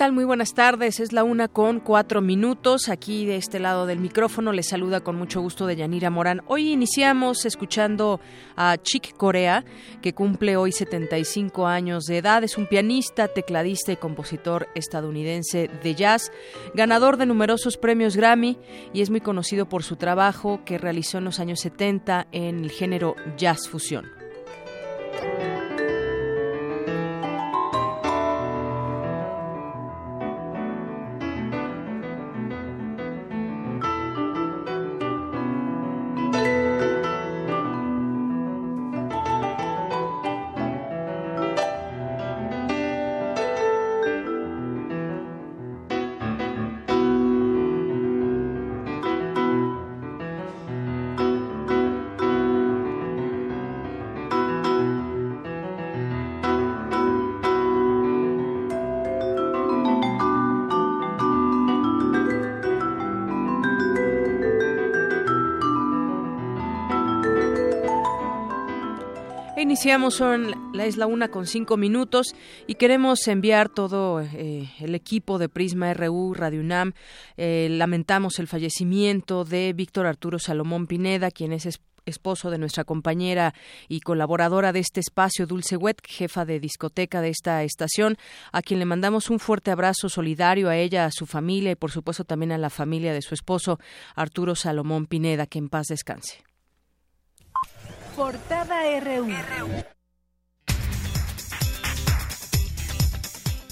Tal? Muy buenas tardes. Es la una con cuatro minutos. Aquí de este lado del micrófono les saluda con mucho gusto de Yanira Morán. Hoy iniciamos escuchando a Chick Corea, que cumple hoy 75 años de edad. Es un pianista, tecladista y compositor estadounidense de jazz, ganador de numerosos premios Grammy y es muy conocido por su trabajo que realizó en los años 70 en el género jazz fusión. Iniciamos son la isla una con cinco minutos y queremos enviar todo eh, el equipo de Prisma RU Radio UNAM. Eh, lamentamos el fallecimiento de Víctor Arturo Salomón Pineda, quien es esposo de nuestra compañera y colaboradora de este espacio, Dulce Wet, jefa de discoteca de esta estación, a quien le mandamos un fuerte abrazo solidario a ella, a su familia y por supuesto también a la familia de su esposo, Arturo Salomón Pineda, que en paz descanse. Portada RU.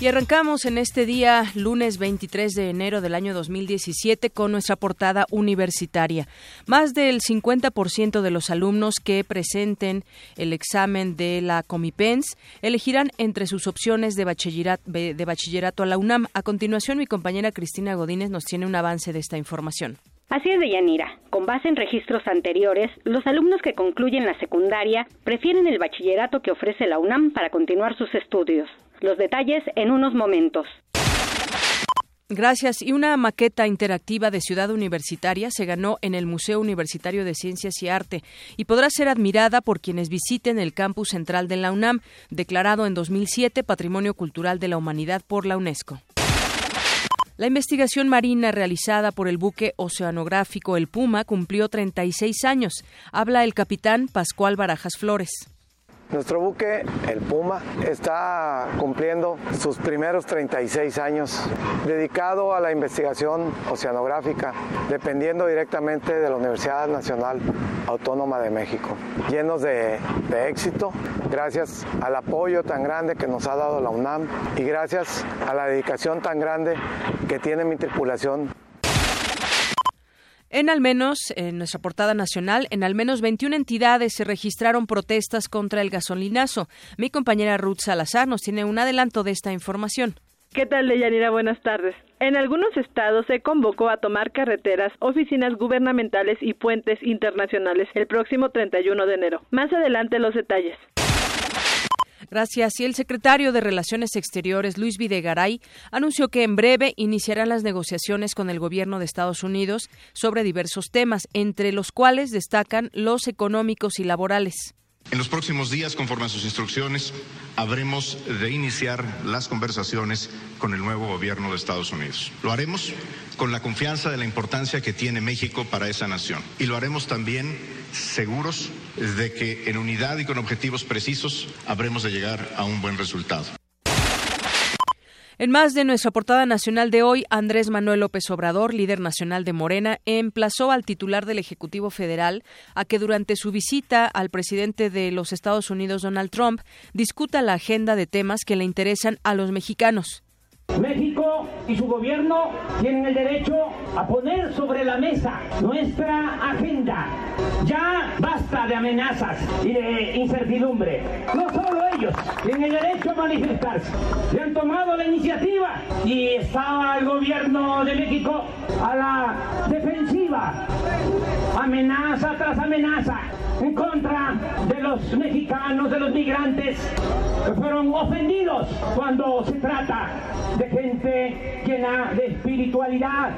Y arrancamos en este día, lunes 23 de enero del año 2017, con nuestra portada universitaria. Más del 50% de los alumnos que presenten el examen de la Comipens elegirán entre sus opciones de bachillerato, de bachillerato a la UNAM. A continuación, mi compañera Cristina Godínez nos tiene un avance de esta información. Así es, Deyanira. Con base en registros anteriores, los alumnos que concluyen la secundaria prefieren el bachillerato que ofrece la UNAM para continuar sus estudios. Los detalles en unos momentos. Gracias. Y una maqueta interactiva de Ciudad Universitaria se ganó en el Museo Universitario de Ciencias y Arte y podrá ser admirada por quienes visiten el campus central de la UNAM, declarado en 2007 Patrimonio Cultural de la Humanidad por la UNESCO. La investigación marina realizada por el buque oceanográfico El Puma cumplió 36 años. Habla el capitán Pascual Barajas Flores. Nuestro buque, el Puma, está cumpliendo sus primeros 36 años dedicado a la investigación oceanográfica, dependiendo directamente de la Universidad Nacional Autónoma de México. Llenos de, éxito, gracias al apoyo tan grande que nos ha dado la UNAM y gracias a la dedicación tan grande que tiene mi tripulación en al menos, en nuestra portada nacional, en al menos 21 entidades se registraron protestas contra el gasolinazo. Mi compañera Ruth Salazar nos tiene un adelanto de esta información. ¿Qué tal, Deyanira? Buenas tardes. En algunos estados se convocó a tomar carreteras, oficinas gubernamentales y puentes internacionales el próximo 31 de enero. Más adelante los detalles. Gracias. Y el secretario de Relaciones Exteriores, Luis Videgaray, anunció que en breve iniciarán las negociaciones con el gobierno de Estados Unidos sobre diversos temas, entre los cuales destacan los económicos y laborales. En los próximos días, conforme a sus instrucciones, habremos de iniciar las conversaciones con el nuevo gobierno de Estados Unidos. Lo haremos con la confianza de la importancia que tiene México para esa nación. Y lo haremos también seguros de que en unidad y con objetivos precisos habremos de llegar a un buen resultado. En más de nuestra portada nacional de hoy, Andrés Manuel López Obrador, líder nacional de Morena, emplazó al titular del Ejecutivo Federal a que durante su visita al presidente de los Estados Unidos, Donald Trump, discuta la agenda de temas que le interesan a los mexicanos. México y su gobierno tienen el derecho a poner sobre la mesa nuestra agenda. Ya basta de amenazas y de incertidumbre. No solo ellos tienen el derecho a manifestarse. Se han tomado la iniciativa y está el gobierno de México a la defensiva. Amenaza tras amenaza en contra de los mexicanos, de los migrantes que fueron ofendidos cuando se trata de gente llena de espiritualidad,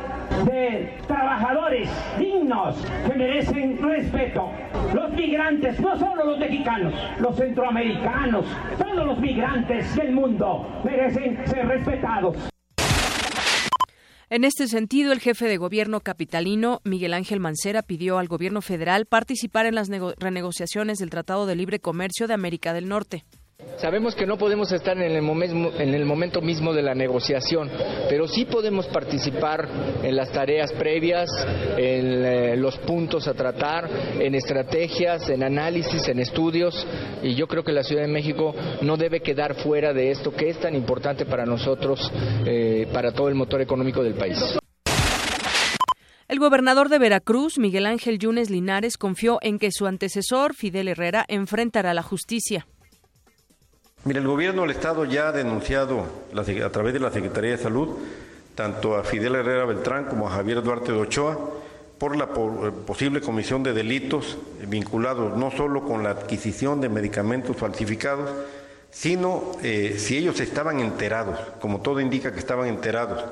de trabajadores dignos que merecen respeto. Los migrantes, no solo los mexicanos, los centroamericanos, todos los migrantes del mundo merecen ser respetados. En este sentido, el jefe de gobierno capitalino, Miguel Ángel Mancera, pidió al gobierno federal participar en las renegociaciones del Tratado de Libre Comercio de América del Norte. Sabemos que no podemos estar en el, momento, en el momento mismo de la negociación, pero sí podemos participar en las tareas previas, en eh, los puntos a tratar, en estrategias, en análisis, en estudios, y yo creo que la Ciudad de México no debe quedar fuera de esto que es tan importante para nosotros, eh, para todo el motor económico del país. El gobernador de Veracruz, Miguel Ángel Yunes Linares, confió en que su antecesor, Fidel Herrera, enfrentará la justicia. Mira, el gobierno del Estado ya ha denunciado a través de la Secretaría de Salud tanto a Fidel Herrera Beltrán como a Javier Duarte de Ochoa por la eh, posible comisión de delitos vinculados no solo con la adquisición de medicamentos falsificados, sino eh, si ellos estaban enterados, como todo indica que estaban enterados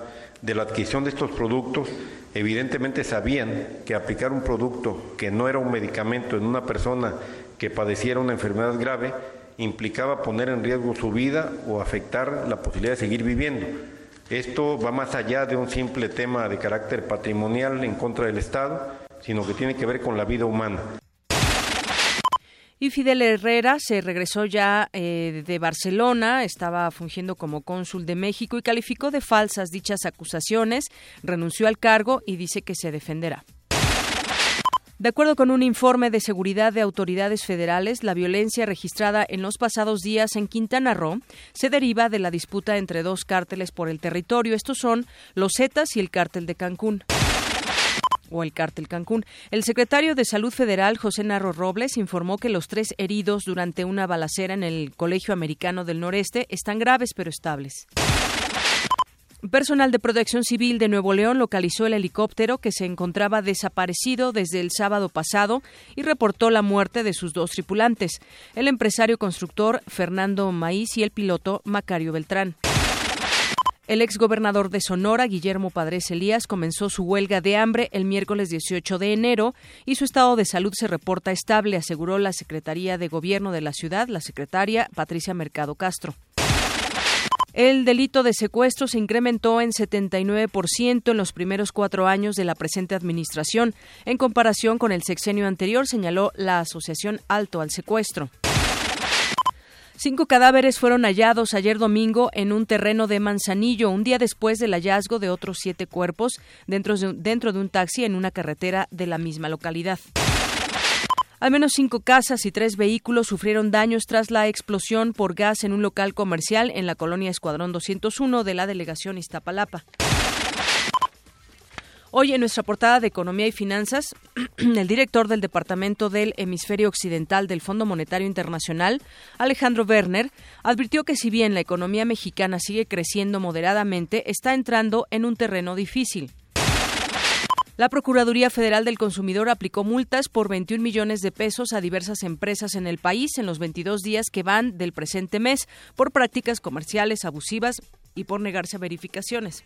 de la adquisición de estos productos, evidentemente sabían que aplicar un producto que no era un medicamento en una persona que padeciera una enfermedad grave implicaba poner en riesgo su vida o afectar la posibilidad de seguir viviendo. Esto va más allá de un simple tema de carácter patrimonial en contra del Estado, sino que tiene que ver con la vida humana. Y Fidel Herrera se regresó ya eh, de Barcelona, estaba fungiendo como cónsul de México y calificó de falsas dichas acusaciones, renunció al cargo y dice que se defenderá. De acuerdo con un informe de seguridad de autoridades federales, la violencia registrada en los pasados días en Quintana Roo se deriva de la disputa entre dos cárteles por el territorio. Estos son los Zetas y el cártel de Cancún o el cártel Cancún. El secretario de Salud Federal, José Narro Robles, informó que los tres heridos durante una balacera en el Colegio Americano del Noreste están graves pero estables. Personal de Protección Civil de Nuevo León localizó el helicóptero que se encontraba desaparecido desde el sábado pasado y reportó la muerte de sus dos tripulantes, el empresario constructor Fernando Maíz y el piloto Macario Beltrán. El exgobernador de Sonora, Guillermo Padres Elías, comenzó su huelga de hambre el miércoles 18 de enero y su estado de salud se reporta estable, aseguró la Secretaría de Gobierno de la ciudad, la secretaria Patricia Mercado Castro. El delito de secuestro se incrementó en 79% en los primeros cuatro años de la presente administración, en comparación con el sexenio anterior, señaló la Asociación Alto al Secuestro. Cinco cadáveres fueron hallados ayer domingo en un terreno de Manzanillo, un día después del hallazgo de otros siete cuerpos dentro de, un taxi en una carretera de la misma localidad. Al menos cinco casas y tres vehículos sufrieron daños tras la explosión por gas en un local comercial en la colonia Escuadrón 201 de la delegación Iztapalapa. Hoy en nuestra portada de Economía y Finanzas, el director del Departamento del Hemisferio Occidental del Fondo Monetario Internacional, Alejandro Werner, advirtió que si bien la economía mexicana sigue creciendo moderadamente, está entrando en un terreno difícil. La Procuraduría Federal del Consumidor aplicó multas por 21 millones de pesos a diversas empresas en el país en los 22 días que van del presente mes por prácticas comerciales abusivas y por negarse a verificaciones.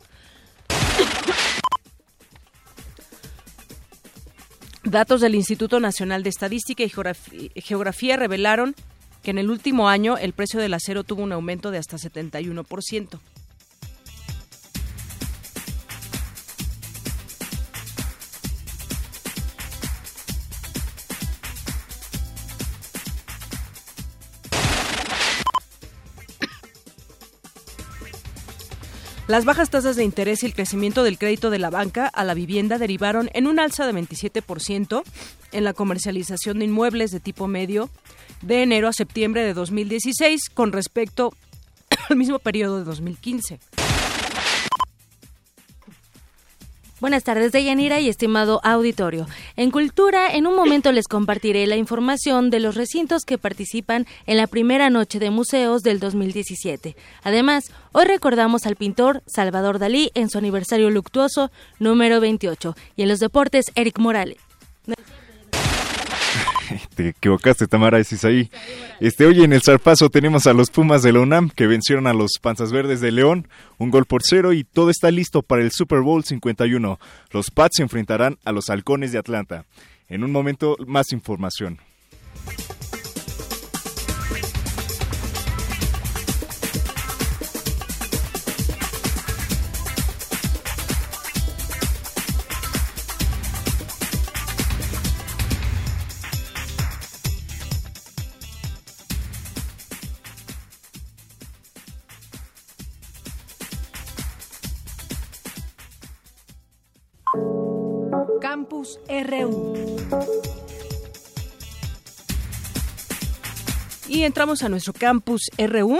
Datos del Instituto Nacional de Estadística y Geografía revelaron que en el último año el precio del acero tuvo un aumento de hasta 71%. Las bajas tasas de interés y el crecimiento del crédito de la banca a la vivienda derivaron en un alza de 27% en la comercialización de inmuebles de tipo medio de enero a septiembre de 2016 con respecto al mismo periodo de 2015. Buenas tardes, Deyanira y estimado auditorio. En Cultura, en un momento les compartiré la información de los recintos que participan en la primera noche de museos del 2017. Además, hoy recordamos al pintor Salvador Dalí en su aniversario luctuoso número 28 y en los deportes Eric Morales. Te equivocaste, Tamara, es ahí. Este, hoy en el zarpazo tenemos a los Pumas de la UNAM que vencieron a los Panzas Verdes de León, un gol por cero y todo está listo para el Super Bowl 51. Los Pats se enfrentarán a los Halcones de Atlanta. En un momento, más información. RU. Y entramos a nuestro Campus RU.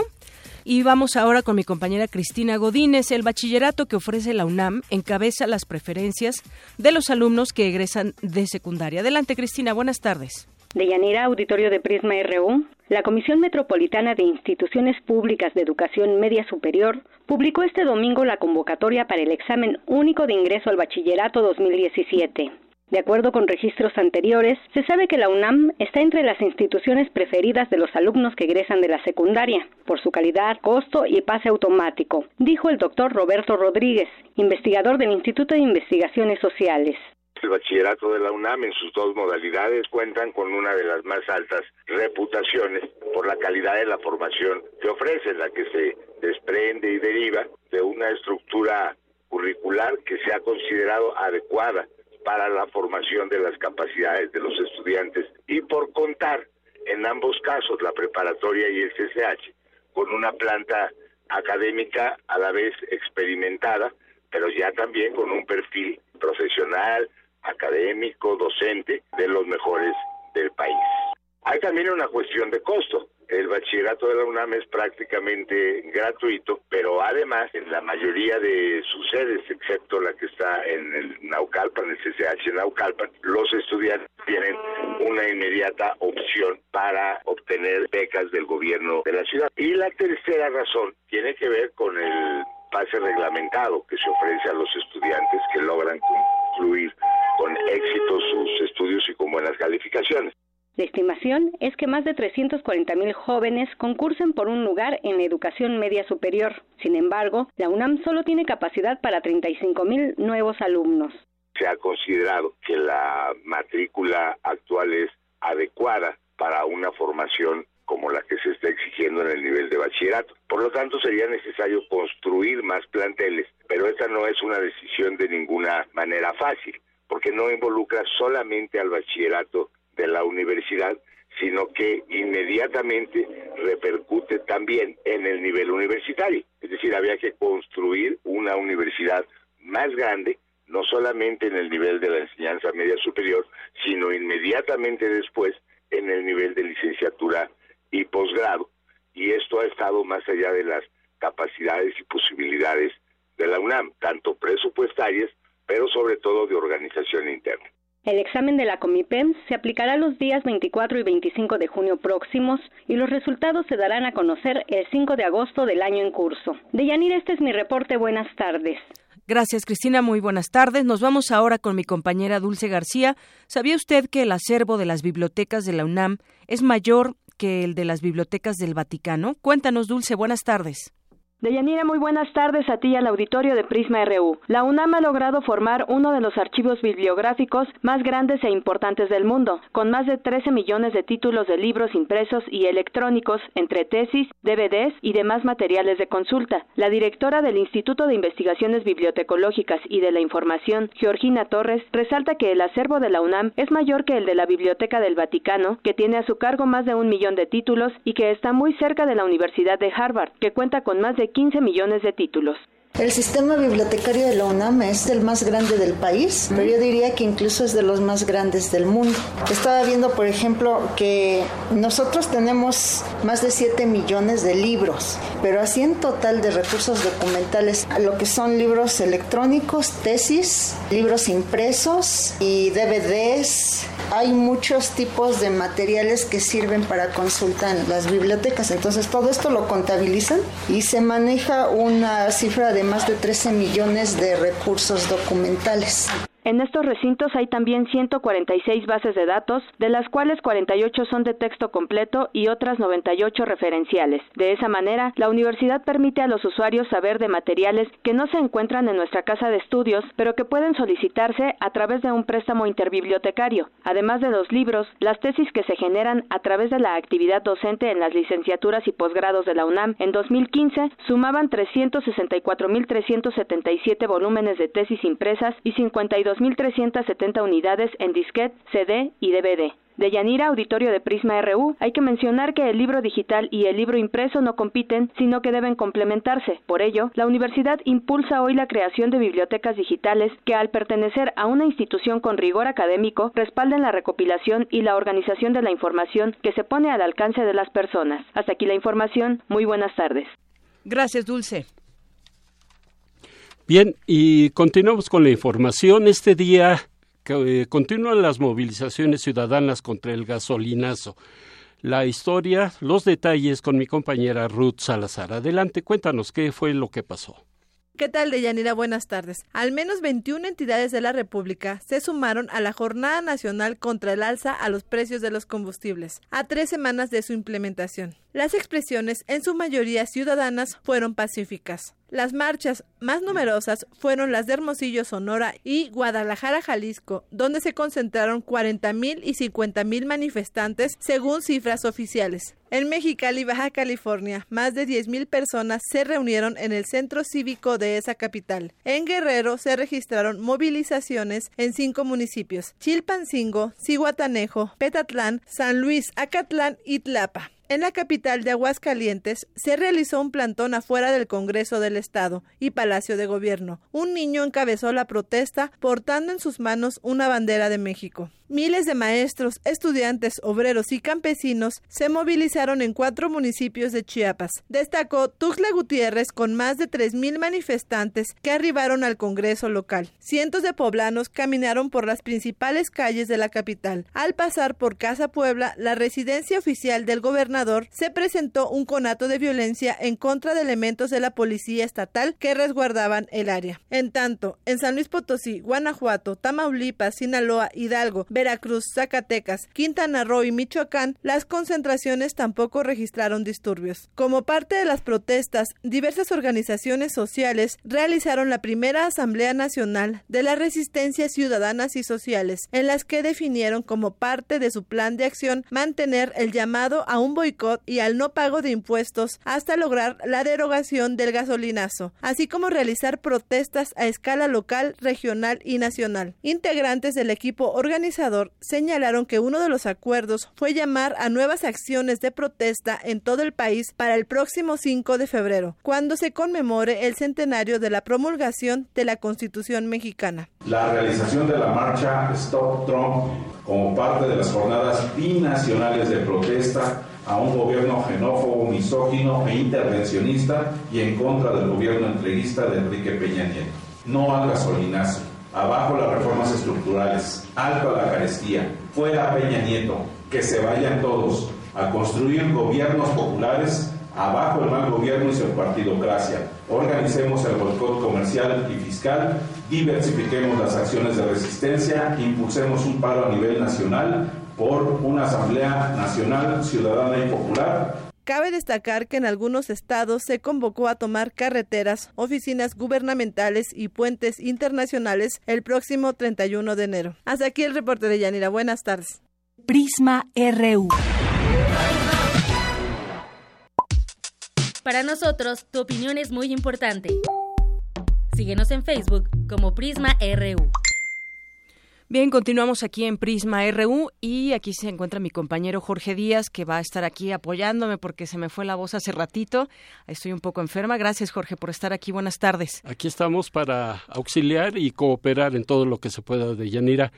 Y vamos ahora con mi compañera Cristina Godínez. El bachillerato que ofrece la UNAM encabeza las preferencias de los alumnos que egresan de secundaria. Adelante, Cristina. Buenas tardes. De Yanira, auditorio de Prisma RU, la Comisión Metropolitana de Instituciones Públicas de Educación Media Superior publicó este domingo la convocatoria para el examen único de ingreso al bachillerato 2017. De acuerdo con registros anteriores, se sabe que la UNAM está entre las instituciones preferidas de los alumnos que egresan de la secundaria, por su calidad, costo y pase automático, dijo el doctor Roberto Rodríguez, investigador del Instituto de Investigaciones Sociales. El bachillerato de la UNAM en sus dos modalidades cuentan con una de las más altas reputaciones por la calidad de la formación que ofrece, la que se desprende y deriva de una estructura curricular que se ha considerado adecuada para la formación de las capacidades de los estudiantes y por contar en ambos casos, la preparatoria y el CCH, con una planta académica a la vez experimentada, pero ya también con un perfil profesional, académico, docente de los mejores del país. Hay también una cuestión de costo. El bachillerato de la UNAM es prácticamente gratuito, pero además en la mayoría de sus sedes, excepto la que está en el Naucalpan, el CCH Naucalpan, los estudiantes tienen una inmediata opción para obtener becas del gobierno de la ciudad. Y la tercera razón tiene que ver con el pase reglamentado que se ofrece a los estudiantes que logran concluir con éxito sus estudios y con buenas calificaciones. La estimación es que más de 340 mil jóvenes concursen por un lugar en educación media superior. Sin embargo, la UNAM solo tiene capacidad para 35 mil nuevos alumnos. Se ha considerado que la matrícula actual es adecuada para una formación como la que se está exigiendo en el nivel de bachillerato. Por lo tanto, sería necesario construir más planteles, pero esta no es una decisión de ninguna manera fácil, porque no involucra solamente al bachillerato de la universidad, sino que inmediatamente repercute también en el nivel universitario. Es decir, había que construir una universidad más grande, no solamente en el nivel de la enseñanza media superior, sino inmediatamente después en el nivel de licenciatura y posgrado. Y esto ha estado más allá de las capacidades y posibilidades de la UNAM, tanto presupuestarias, pero sobre todo de organización interna. El examen de la Comipem se aplicará los días 24 y 25 de junio próximos y los resultados se darán a conocer el 5 de agosto del año en curso. Deyanir, este es mi reporte. Buenas tardes. Gracias, Cristina. Muy buenas tardes. Nos vamos ahora con mi compañera Dulce García. ¿Sabía usted que el acervo de las bibliotecas de la UNAM es mayor que el de las bibliotecas del Vaticano? Cuéntanos, Dulce. Buenas tardes. Deyanira, muy buenas tardes a ti y al auditorio de Prisma RU. La UNAM ha logrado formar uno de los archivos bibliográficos más grandes e importantes del mundo, con más de 13 millones de títulos de libros impresos y electrónicos, entre tesis, DVDs y demás materiales de consulta. La directora del Instituto de Investigaciones Bibliotecológicas y de la Información, Georgina Torres, resalta que el acervo de la UNAM es mayor que el de la Biblioteca del Vaticano, que tiene a su cargo más de un millón de títulos y que está muy cerca de la Universidad de Harvard, que cuenta con más de 15 millones de títulos. El sistema bibliotecario de la UNAM es el más grande del país, pero yo diría que incluso es de los más grandes del mundo. Estaba viendo, por ejemplo, que nosotros tenemos más de 7 millones de libros, pero así en total de recursos documentales, lo que son libros electrónicos, tesis, libros impresos y DVDs, hay muchos tipos de materiales que sirven para consulta en las bibliotecas. Entonces todo esto lo contabilizan y se maneja una cifra de más de 13 millones de recursos documentales. En estos recintos hay también 146 bases de datos, de las cuales 48 son de texto completo y otras 98 referenciales. De esa manera, la universidad permite a los usuarios saber de materiales que no se encuentran en nuestra casa de estudios, pero que pueden solicitarse a través de un préstamo interbibliotecario. Además de los libros, las tesis que se generan a través de la actividad docente en las licenciaturas y posgrados de la UNAM en 2015 sumaban 364.377 volúmenes de tesis impresas y 52 2.370 unidades en disquete, CD y DVD. De Yanira, auditorio de Prisma RU, hay que mencionar que el libro digital y el libro impreso no compiten, sino que deben complementarse. Por ello, la universidad impulsa hoy la creación de bibliotecas digitales que, al pertenecer a una institución con rigor académico, respalden la recopilación y la organización de la información que se pone al alcance de las personas. Hasta aquí la información. Muy buenas tardes. Gracias, Dulce. Bien, y continuamos con la información. Este día eh, continúan las movilizaciones ciudadanas contra el gasolinazo. La historia, los detalles con mi compañera Ruth Salazar. Adelante, cuéntanos qué fue lo que pasó. ¿Qué tal, Deyanira? Buenas tardes. Al menos 21 entidades de la República se sumaron a la Jornada Nacional contra el alza a los precios de los combustibles, a tres semanas de su implementación. Las expresiones, en su mayoría ciudadanas, fueron pacíficas. Las marchas más numerosas fueron las de Hermosillo, Sonora y Guadalajara, Jalisco, donde se concentraron 40.000 y 50.000 manifestantes, según cifras oficiales. En Mexicali, Baja California, más de 10.000 personas se reunieron en el centro cívico de esa capital. En Guerrero se registraron movilizaciones en cinco municipios: Chilpancingo, Cihuatanejo, Petatlán, San Luis, Acatlán y Tlapa. En la capital de Aguascalientes se realizó un plantón afuera del Congreso del Estado y Palacio de Gobierno. Un niño encabezó la protesta portando en sus manos una bandera de México. Miles de maestros, estudiantes, obreros y campesinos se movilizaron en cuatro municipios de Chiapas. Destacó Tuxtla Gutiérrez con más de 3.000 manifestantes que arribaron al Congreso local. Cientos de poblanos caminaron por las principales calles de la capital. Al pasar por Casa Puebla, la residencia oficial del gobernador, se presentó un conato de violencia en contra de elementos de la policía estatal que resguardaban el área. En tanto, en San Luis Potosí, Guanajuato, Tamaulipas, Sinaloa, Hidalgo, Veracruz, Zacatecas, Quintana Roo y Michoacán, las concentraciones tampoco registraron disturbios. Como parte de las protestas, diversas organizaciones sociales realizaron la primera Asamblea Nacional de las Resistencias Ciudadanas y Sociales, en las que definieron como parte de su plan de acción mantener el llamado a un boicot y al no pago de impuestos hasta lograr la derogación del gasolinazo, así como realizar protestas a escala local, regional y nacional. Integrantes del equipo organizador señalaron que uno de los acuerdos fue llamar a nuevas acciones de protesta en todo el país para el próximo 5 de febrero, cuando se conmemore el centenario de la promulgación de la Constitución mexicana. La realización de la marcha Stop Trump como parte de las jornadas binacionales de protesta a un gobierno xenófobo, misógino e intervencionista y en contra del gobierno entreguista de Enrique Peña Nieto. No al gasolinazo abajo las reformas estructurales, alto a la carestía, fuera Peña Nieto, que se vayan todos a construir gobiernos populares, abajo el mal gobierno y su partidocracia. Organicemos el boicot comercial y fiscal, diversifiquemos las acciones de resistencia, impulsemos un paro a nivel nacional por una Asamblea Nacional Ciudadana y Popular Cabe destacar que en algunos estados se convocó a tomar carreteras, oficinas gubernamentales y puentes internacionales el próximo 31 de enero. Hasta aquí el reporte de Yanira. Buenas tardes. Prisma RU. Para nosotros, tu opinión es muy importante. Síguenos en Facebook como Prisma RU. Bien, continuamos aquí en Prisma RU y aquí se encuentra mi compañero Jorge Díaz que va a estar aquí apoyándome porque se me fue la voz hace ratito. Estoy un poco enferma. Gracias Jorge por estar aquí. Buenas tardes. Aquí estamos para auxiliar y cooperar en todo lo que se pueda de Yanira.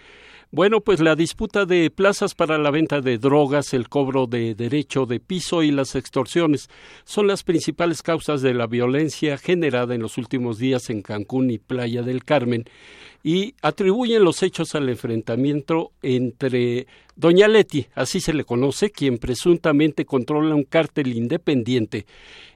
Bueno, pues la disputa de plazas para la venta de drogas, el cobro de derecho de piso y las extorsiones son las principales causas de la violencia generada en los últimos días en Cancún y Playa del Carmen y atribuyen los hechos al enfrentamiento entre Doña Leti, así se le conoce, quien presuntamente controla un cártel independiente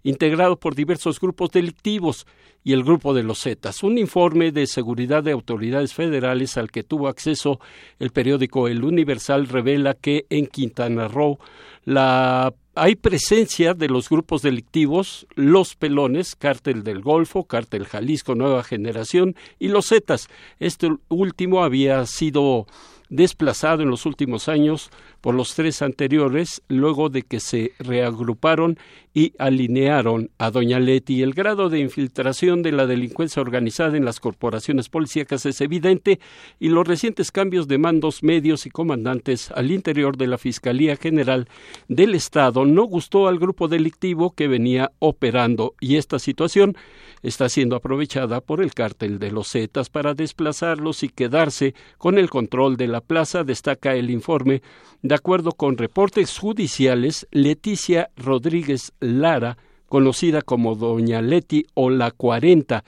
integrado por diversos grupos delictivos y el grupo de los Zetas. Un informe de seguridad de autoridades federales al que tuvo acceso el periódico El Universal revela que en Quintana Roo la hay presencia de los grupos delictivos Los Pelones, Cártel del Golfo, Cártel Jalisco Nueva Generación y Los Zetas. Este último había sido desplazado en los últimos años por los tres anteriores, luego de que se reagruparon y alinearon a Doña Leti. El grado de infiltración de la delincuencia organizada en las corporaciones policíacas es evidente y los recientes cambios de mandos medios y comandantes al interior de la Fiscalía General del Estado no gustó al grupo delictivo que venía operando y esta situación está siendo aprovechada por el cártel de los Zetas para desplazarlos y quedarse con el control de la plaza, destaca el informe. De acuerdo con reportes judiciales, Leticia Rodríguez Lara, conocida como Doña Leti o la 40,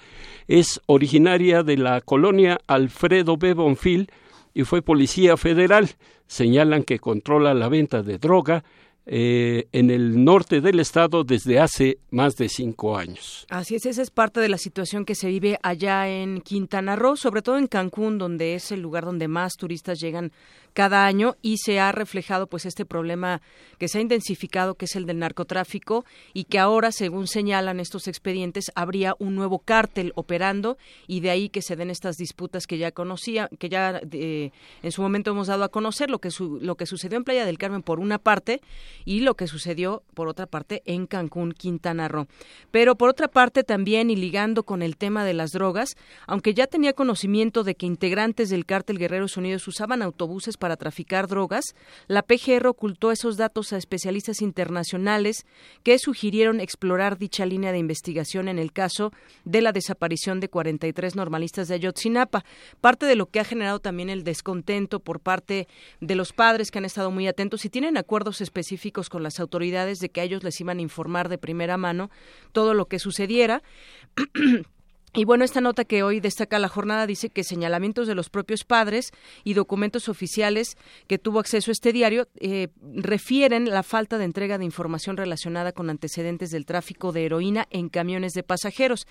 es originaria de la colonia Alfredo B. Bonfil y fue policía federal. Señalan que controla la venta de droga, eh, en el norte del estado desde hace más de cinco años. Así es, esa es parte de la situación que se vive allá en Quintana Roo, sobre todo en Cancún, donde es el lugar donde más turistas llegan cada año y se ha reflejado pues este problema que se ha intensificado que es el del narcotráfico y que ahora según señalan estos expedientes habría un nuevo cártel operando y de ahí que se den estas disputas que ya conocía que ya eh, en su momento hemos dado a conocer lo que lo que sucedió en Playa del Carmen por una parte y lo que sucedió por otra parte en Cancún Quintana Roo. Pero por otra parte también y ligando con el tema de las drogas aunque ya tenía conocimiento de que integrantes del cártel Guerreros Unidos usaban autobuses para traficar drogas, la PGR ocultó esos datos a especialistas internacionales que sugirieron explorar dicha línea de investigación en el caso de la desaparición de 43 normalistas de Ayotzinapa. Parte de lo que ha generado también el descontento por parte de los padres que han estado muy atentos y tienen acuerdos específicos con las autoridades de que ellos les iban a informar de primera mano todo lo que sucediera. Y bueno, esta nota que hoy destaca la jornada dice que señalamientos de los propios padres y documentos oficiales que tuvo acceso a este diario eh, refieren la falta de entrega de información relacionada con antecedentes del tráfico de heroína en camiones de pasajeros.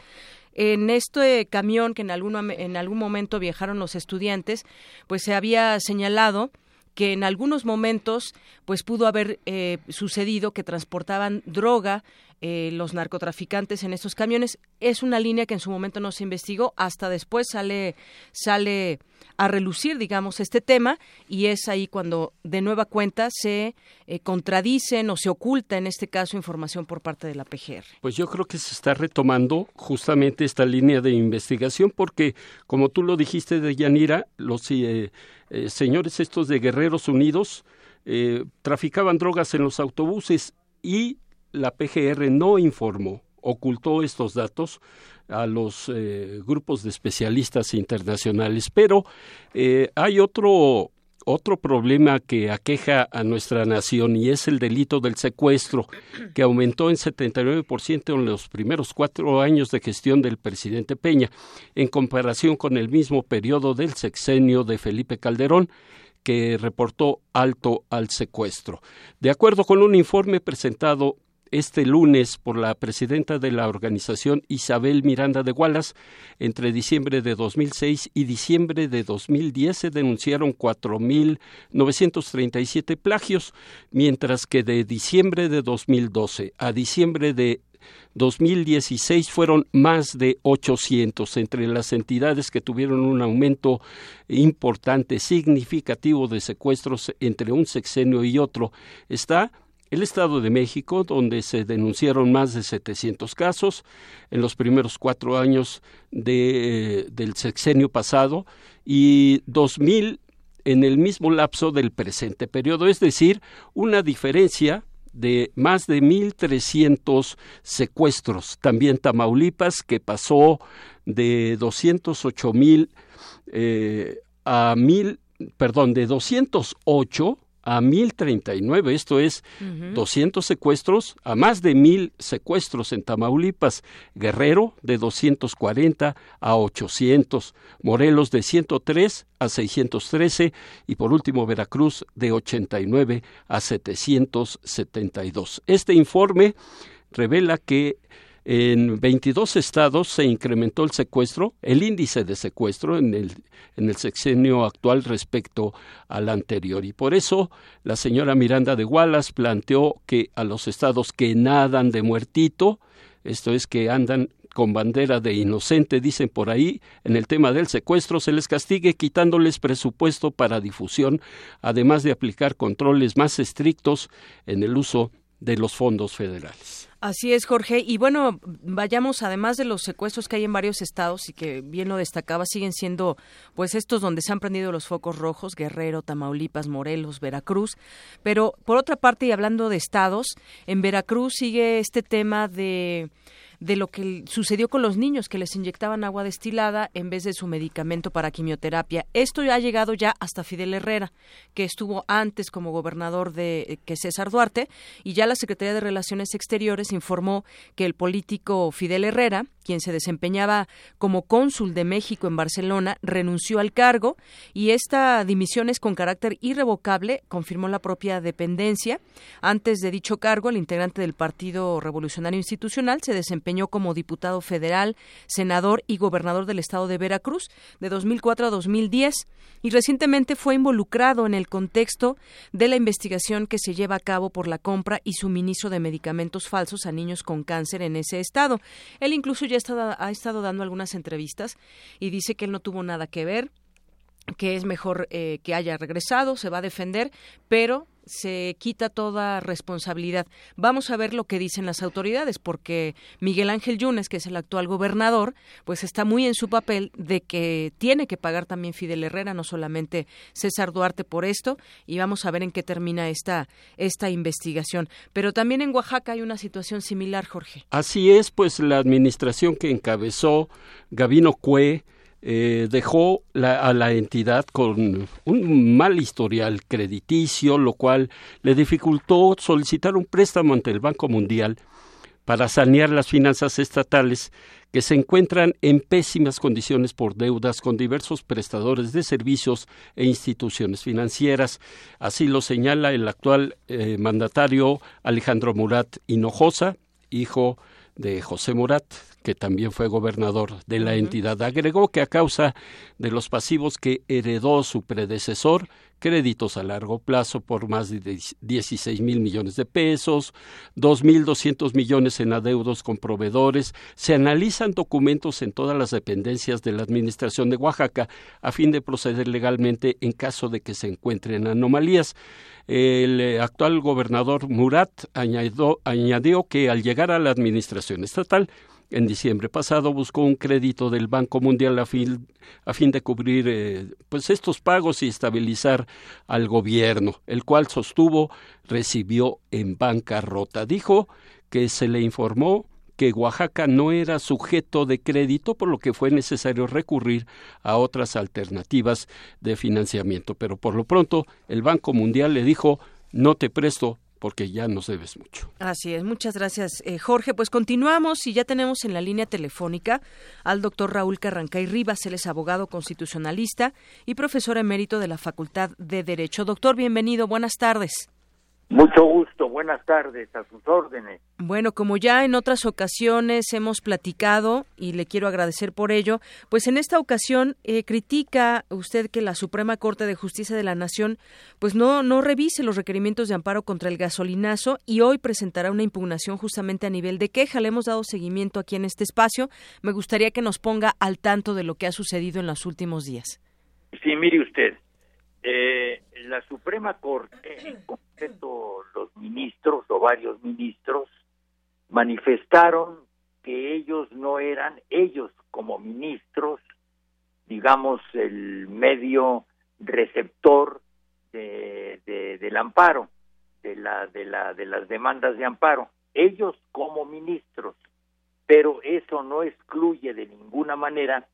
En este camión que en algún, en algún momento viajaron los estudiantes, pues se había señalado que en algunos momentos pues pudo haber eh, sucedido que transportaban droga eh, los narcotraficantes en estos camiones. Es una línea que en su momento no se investigó, hasta después sale, sale a relucir, digamos, este tema y es ahí cuando de nueva cuenta se eh, contradicen o se oculta, en este caso, información por parte de la PGR. Pues yo creo que se está retomando justamente esta línea de investigación porque, como tú lo dijiste de Yanira, los eh, señores estos de Guerreros Unidos traficaban drogas en los autobuses y la PGR no informó, ocultó estos datos a los eh, grupos de especialistas internacionales. Pero eh, hay otro otro problema que aqueja a nuestra nación y es el delito del secuestro, que aumentó en 79% en los primeros cuatro años de gestión del presidente Peña, en comparación con el mismo periodo del sexenio de Felipe Calderón, que reportó alto al secuestro. De acuerdo con un informe presentado este lunes por la presidenta de la organización Isabel Miranda de Wallace. Entre diciembre de 2006 y diciembre de 2010 se denunciaron 4.937 plagios, mientras que de diciembre de 2012 a diciembre de 2016 fueron más de 800 entre las entidades que tuvieron un aumento importante, significativo de secuestros entre un sexenio y otro. Está el Estado de México, donde se denunciaron más de 700 casos en los primeros cuatro años de, del sexenio pasado y 2.000 en el mismo lapso del presente periodo, es decir, una diferencia de más de 1.300 secuestros. También Tamaulipas, que pasó de 208 mil eh, a mil, perdón, de 208 a 1039, esto es 200 secuestros, a más de mil secuestros en Tamaulipas, Guerrero de 240 a 800, Morelos de 103 a 613 y por último Veracruz de 89 a 772. Este informe revela que en 22 estados se incrementó el secuestro, el índice de secuestro en el, en el sexenio actual respecto al anterior. Y por eso la señora Miranda de Wallace planteó que a los estados que nadan de muertito, esto es que andan con bandera de inocente, dicen por ahí, en el tema del secuestro, se les castigue quitándoles presupuesto para difusión, además de aplicar controles más estrictos en el uso de los fondos federales. Así es, Jorge. Y bueno, vayamos, además de los secuestros que hay en varios estados y que bien lo destacaba, siguen siendo pues estos donde se han prendido los focos rojos, Guerrero, Tamaulipas, Morelos, Veracruz. Pero por otra parte, y hablando de estados, en Veracruz sigue este tema de de lo que sucedió con los niños que les inyectaban agua destilada en vez de su medicamento para quimioterapia. Esto ya ha llegado ya hasta Fidel Herrera, que estuvo antes como gobernador de eh, que César Duarte, y ya la Secretaría de Relaciones Exteriores informó que el político Fidel Herrera, quien se desempeñaba como cónsul de México en Barcelona, renunció al cargo y esta dimisión es con carácter irrevocable, confirmó la propia dependencia. Antes de dicho cargo, el integrante del Partido Revolucionario Institucional se desempeñó como diputado federal, senador y gobernador del estado de Veracruz de 2004 a 2010 y recientemente fue involucrado en el contexto de la investigación que se lleva a cabo por la compra y suministro de medicamentos falsos a niños con cáncer en ese estado. Él incluso ya ha estado dando algunas entrevistas y dice que él no tuvo nada que ver que es mejor eh, que haya regresado, se va a defender, pero se quita toda responsabilidad. Vamos a ver lo que dicen las autoridades, porque Miguel Ángel Yunes, que es el actual gobernador, pues está muy en su papel de que tiene que pagar también Fidel Herrera, no solamente César Duarte por esto, y vamos a ver en qué termina esta, esta investigación. Pero también en Oaxaca hay una situación similar, Jorge. Así es, pues la administración que encabezó Gabino Cue, eh, dejó a la entidad con un mal historial crediticio, lo cual le dificultó solicitar un préstamo ante el Banco Mundial para sanear las finanzas estatales que se encuentran en pésimas condiciones por deudas con diversos prestadores de servicios e instituciones financieras. Así lo señala el actual eh, mandatario Alejandro Murat Hinojosa, hijo de José Murat, que también fue gobernador de la entidad. Agregó que a causa de los pasivos que heredó su predecesor, créditos a largo plazo por más de 16 mil millones de pesos, 2.200 millones en adeudos con proveedores. Se analizan documentos en todas las dependencias de la Administración de Oaxaca a fin de proceder legalmente en caso de que se encuentren anomalías. El eh, actual gobernador Murat añadió, añadió que al llegar a la Administración estatal, en diciembre pasado buscó un crédito del Banco Mundial a fin, de cubrir eh, pues estos pagos y estabilizar al gobierno, el cual sostuvo recibió en bancarrota. Dijo que se le informó que Oaxaca no era sujeto de crédito, por lo que fue necesario recurrir a otras alternativas de financiamiento. Pero por lo pronto el Banco Mundial le dijo no te presto porque ya nos debes mucho. Así es, muchas gracias, eh, Jorge. Pues continuamos y ya tenemos en la línea telefónica al doctor Raúl Carrancay Rivas, él es abogado constitucionalista y profesor emérito de la Facultad de Derecho. Doctor, bienvenido, buenas tardes. Mucho gusto, buenas tardes, a sus órdenes. Bueno, como ya en otras ocasiones hemos platicado y le quiero agradecer por ello, pues en esta ocasión eh, critica usted que la Suprema Corte de Justicia de la Nación pues no no revise los requerimientos de amparo contra el gasolinazo y hoy presentará una impugnación justamente a nivel de queja. Le hemos dado seguimiento aquí en este espacio. Me gustaría que nos ponga al tanto de lo que ha sucedido en los últimos días. Sí, mire usted, eh, la Suprema Corte, concreto los ministros o varios ministros, manifestaron que ellos no eran, ellos como ministros, digamos, el medio receptor de, del amparo, de, la, de, la, de las demandas de amparo. Ellos como ministros, pero eso no excluye de ninguna manera,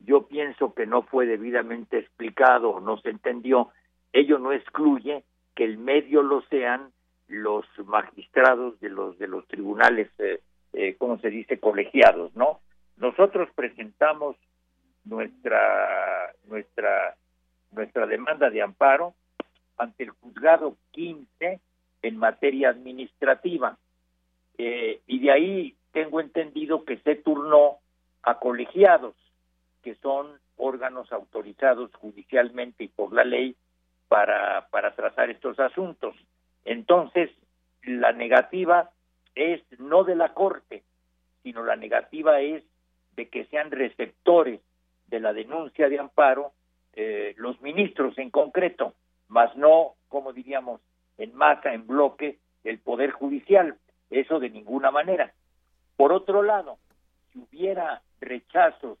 yo pienso que no fue debidamente explicado o no se entendió, ello no excluye que el medio lo sean los magistrados de los de los tribunales, eh, eh, ¿cómo se dice?, colegiados, ¿no? Nosotros presentamos nuestra nuestra nuestra demanda de amparo ante el juzgado 15 en materia administrativa eh, y de ahí tengo entendido que se turnó a colegiados que son órganos autorizados judicialmente y por la ley para, para tratar estos asuntos. Entonces, la negativa es no de la Corte, sino la negativa es de que sean receptores de la denuncia de amparo eh, los ministros en concreto, más no, como diríamos, en masa, en bloque, el Poder Judicial. Eso de ninguna manera. Por otro lado, si hubiera rechazos,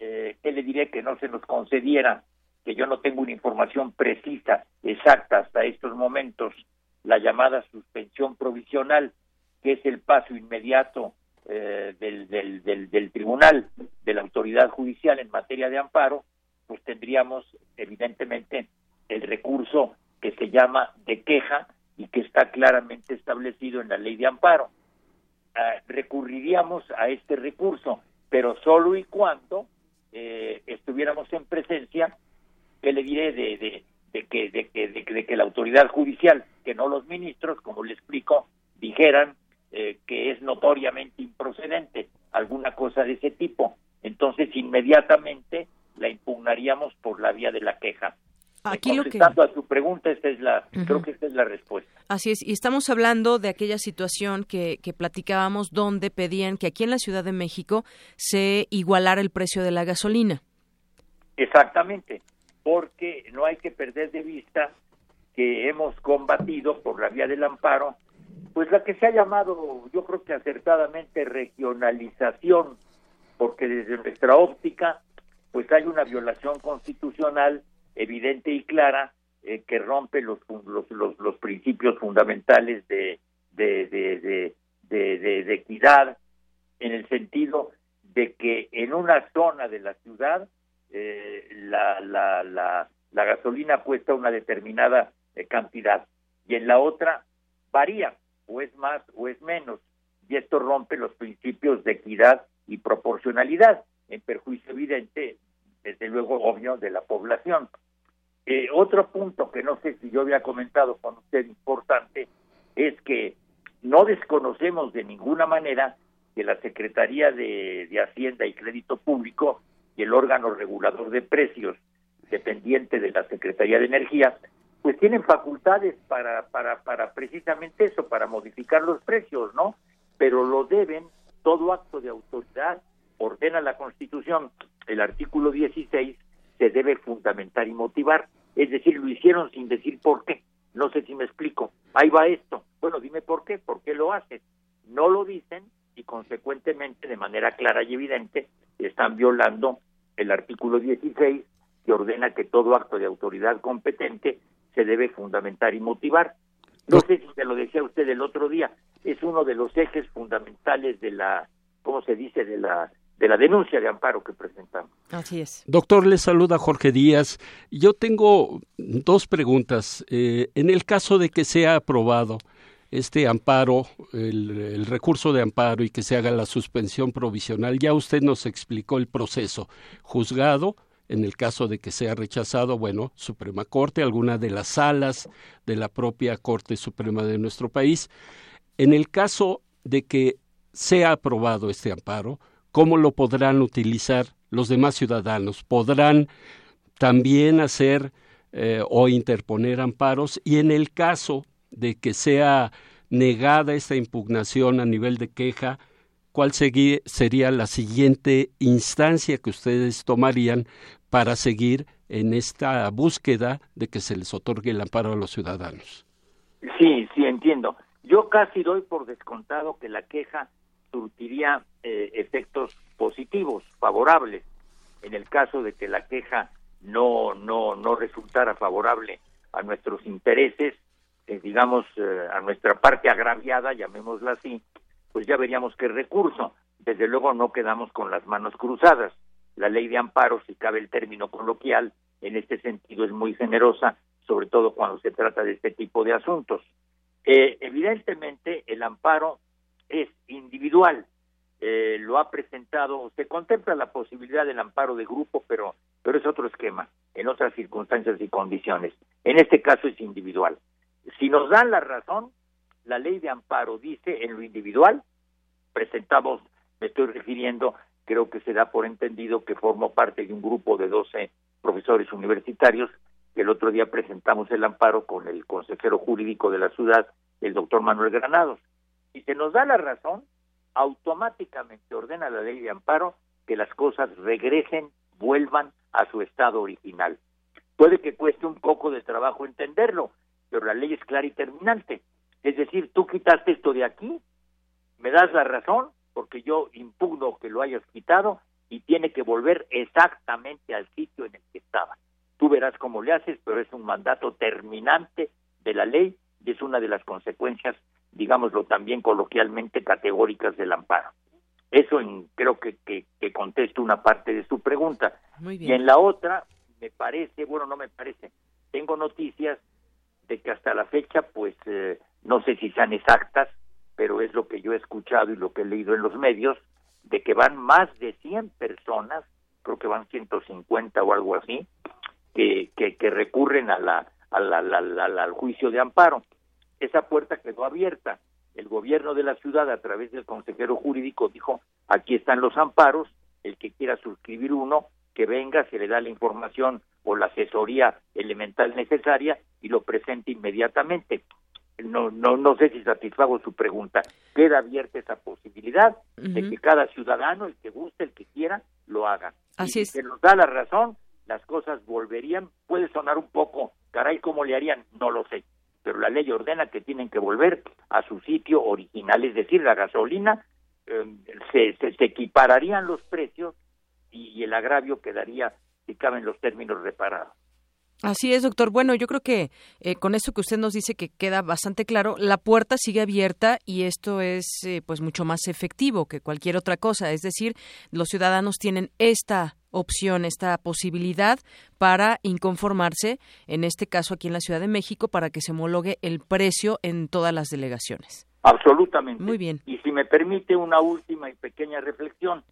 eh, ¿qué le diré que no se nos concediera? Que yo no tengo una información precisa, exacta hasta estos momentos, la llamada suspensión provisional, que es el paso inmediato eh, del, del, tribunal, de la autoridad judicial en materia de amparo, pues tendríamos evidentemente el recurso que se llama de queja y que está claramente establecido en la ley de amparo. Ah, recurriríamos a este recurso, pero solo y cuando eh, estuviéramos en presencia, que le diré, de, de, de, que, de, que, de, que la autoridad judicial, que no los ministros, como le explico, dijeran eh, que es notoriamente improcedente alguna cosa de ese tipo. Entonces, inmediatamente la impugnaríamos por la vía de la queja. Aquí lo que... a su pregunta, esta es la, creo que esta es la respuesta. Así es, y estamos hablando de aquella situación que, que platicábamos donde pedían que aquí en la Ciudad de México se igualara el precio de la gasolina. Exactamente, porque no hay que perder de vista que hemos combatido por la vía del amparo, pues la que se ha llamado, yo creo que acertadamente, regionalización, porque desde nuestra óptica, pues hay una violación constitucional evidente y clara eh, que rompe los, los, los, los, principios fundamentales de, de, de, de, equidad en el sentido de que en una zona de la ciudad eh, la, la, la, la, gasolina cuesta una determinada eh, cantidad y en la otra varía o es más o es menos y esto rompe los principios de equidad y proporcionalidad en perjuicio evidente desde luego obvio de la población eh, otro punto que no sé si yo había comentado con usted importante es que no desconocemos de ninguna manera que la Secretaría de, Hacienda y Crédito Público y el órgano regulador de precios dependiente de la Secretaría de Energía, pues tienen facultades para, para, para precisamente eso, para modificar los precios, ¿no? Pero lo deben, todo acto de autoridad ordena la Constitución, el artículo 16, se debe fundamentar y motivar. Es decir, lo hicieron sin decir por qué. No sé si me explico. Ahí va esto. Bueno, dime por qué, por qué lo hacen. No lo dicen y consecuentemente, de manera clara y evidente, están violando el artículo 16 que ordena que todo acto de autoridad competente se debe fundamentar y motivar. No sé si se lo decía usted el otro día, es uno de los ejes fundamentales de la, ¿cómo se dice?, de la de la denuncia de amparo que presentamos. Así es. Doctor, le saluda Jorge Díaz. Yo tengo dos preguntas. Eh, en el caso de que sea aprobado este amparo, el, recurso de amparo y que se haga la suspensión provisional, ya usted nos explicó el proceso. Juzgado, en el caso de que sea rechazado, bueno, Suprema Corte, alguna de las salas de la propia Corte Suprema de nuestro país. En el caso de que sea aprobado este amparo, ¿Cómo lo podrán utilizar los demás ciudadanos? ¿Podrán también hacer eh, o interponer amparos? Y en el caso de que sea negada esta impugnación a nivel de queja, ¿cuál sería la siguiente instancia que ustedes tomarían para seguir en esta búsqueda de que se les otorgue el amparo a los ciudadanos? Sí, sí, entiendo. Yo casi doy por descontado que la queja surtiría eh, efectos positivos, favorables, en el caso de que la queja no no no resultara favorable a nuestros intereses, eh, digamos eh, a nuestra parte agraviada, llamémosla así, pues ya veríamos qué recurso. Desde luego no quedamos con las manos cruzadas. La ley de amparo, si cabe el término coloquial, en este sentido es muy generosa, sobre todo cuando se trata de este tipo de asuntos. Eh, evidentemente, el amparo es individual. Eh, lo ha presentado, se contempla la posibilidad del amparo de grupo, pero, pero es otro esquema, en otras circunstancias y condiciones. En este caso es individual. Si nos dan la razón, la ley de amparo dice en lo individual, presentamos, me estoy refiriendo, creo que se da por entendido que formo parte de un grupo de 12 profesores universitarios, que el otro día presentamos el amparo con el consejero jurídico de la ciudad, el doctor Manuel Granados. Y se nos da la razón, automáticamente ordena la ley de amparo que las cosas regresen, vuelvan a su estado original. Puede que cueste un poco de trabajo entenderlo, pero la ley es clara y terminante. Es decir, tú quitaste esto de aquí, me das la razón, porque yo impugno que lo hayas quitado y tiene que volver exactamente al sitio en el que estaba. Tú verás cómo le haces, pero es un mandato terminante de la ley y es una de las consecuencias, digámoslo también coloquialmente, categóricas del amparo. Eso en, creo que, que, que contesto una parte de su pregunta. Y en la otra, me parece, bueno, no me parece, tengo noticias de que hasta la fecha, pues eh, no sé si sean exactas, pero es lo que yo he escuchado y lo que he leído en los medios, de que van más de 100 personas, creo que van 150 o algo así, que, que, recurren a la, a la, al juicio de amparo. Esa puerta quedó abierta. El gobierno de la ciudad, a través del consejero jurídico, dijo, aquí están los amparos, el que quiera suscribir uno, que venga, se le da la información o la asesoría elemental necesaria y lo presente inmediatamente no, no, no sé si satisfago su pregunta. Queda abierta esa posibilidad de que cada ciudadano, el que guste, el que quiera, lo haga. Así y si nos da la razón, las cosas volverían. Puede sonar un poco, caray, ¿cómo le harían? No lo sé. Pero la ley ordena que tienen que volver a su sitio original, es decir, la gasolina, em, se, se, equipararían los precios y, y el agravio quedaría, si caben los términos, reparados. Así es, doctor. Bueno, yo creo que eh, con esto que usted nos dice que queda bastante claro, la puerta sigue abierta y esto es eh, pues mucho más efectivo que cualquier otra cosa. Es decir, los ciudadanos tienen esta opción, esta posibilidad para inconformarse, en este caso aquí en la Ciudad de México, para que se homologue el precio en todas las delegaciones. Absolutamente. Muy bien. Y si me permite una última y pequeña reflexión,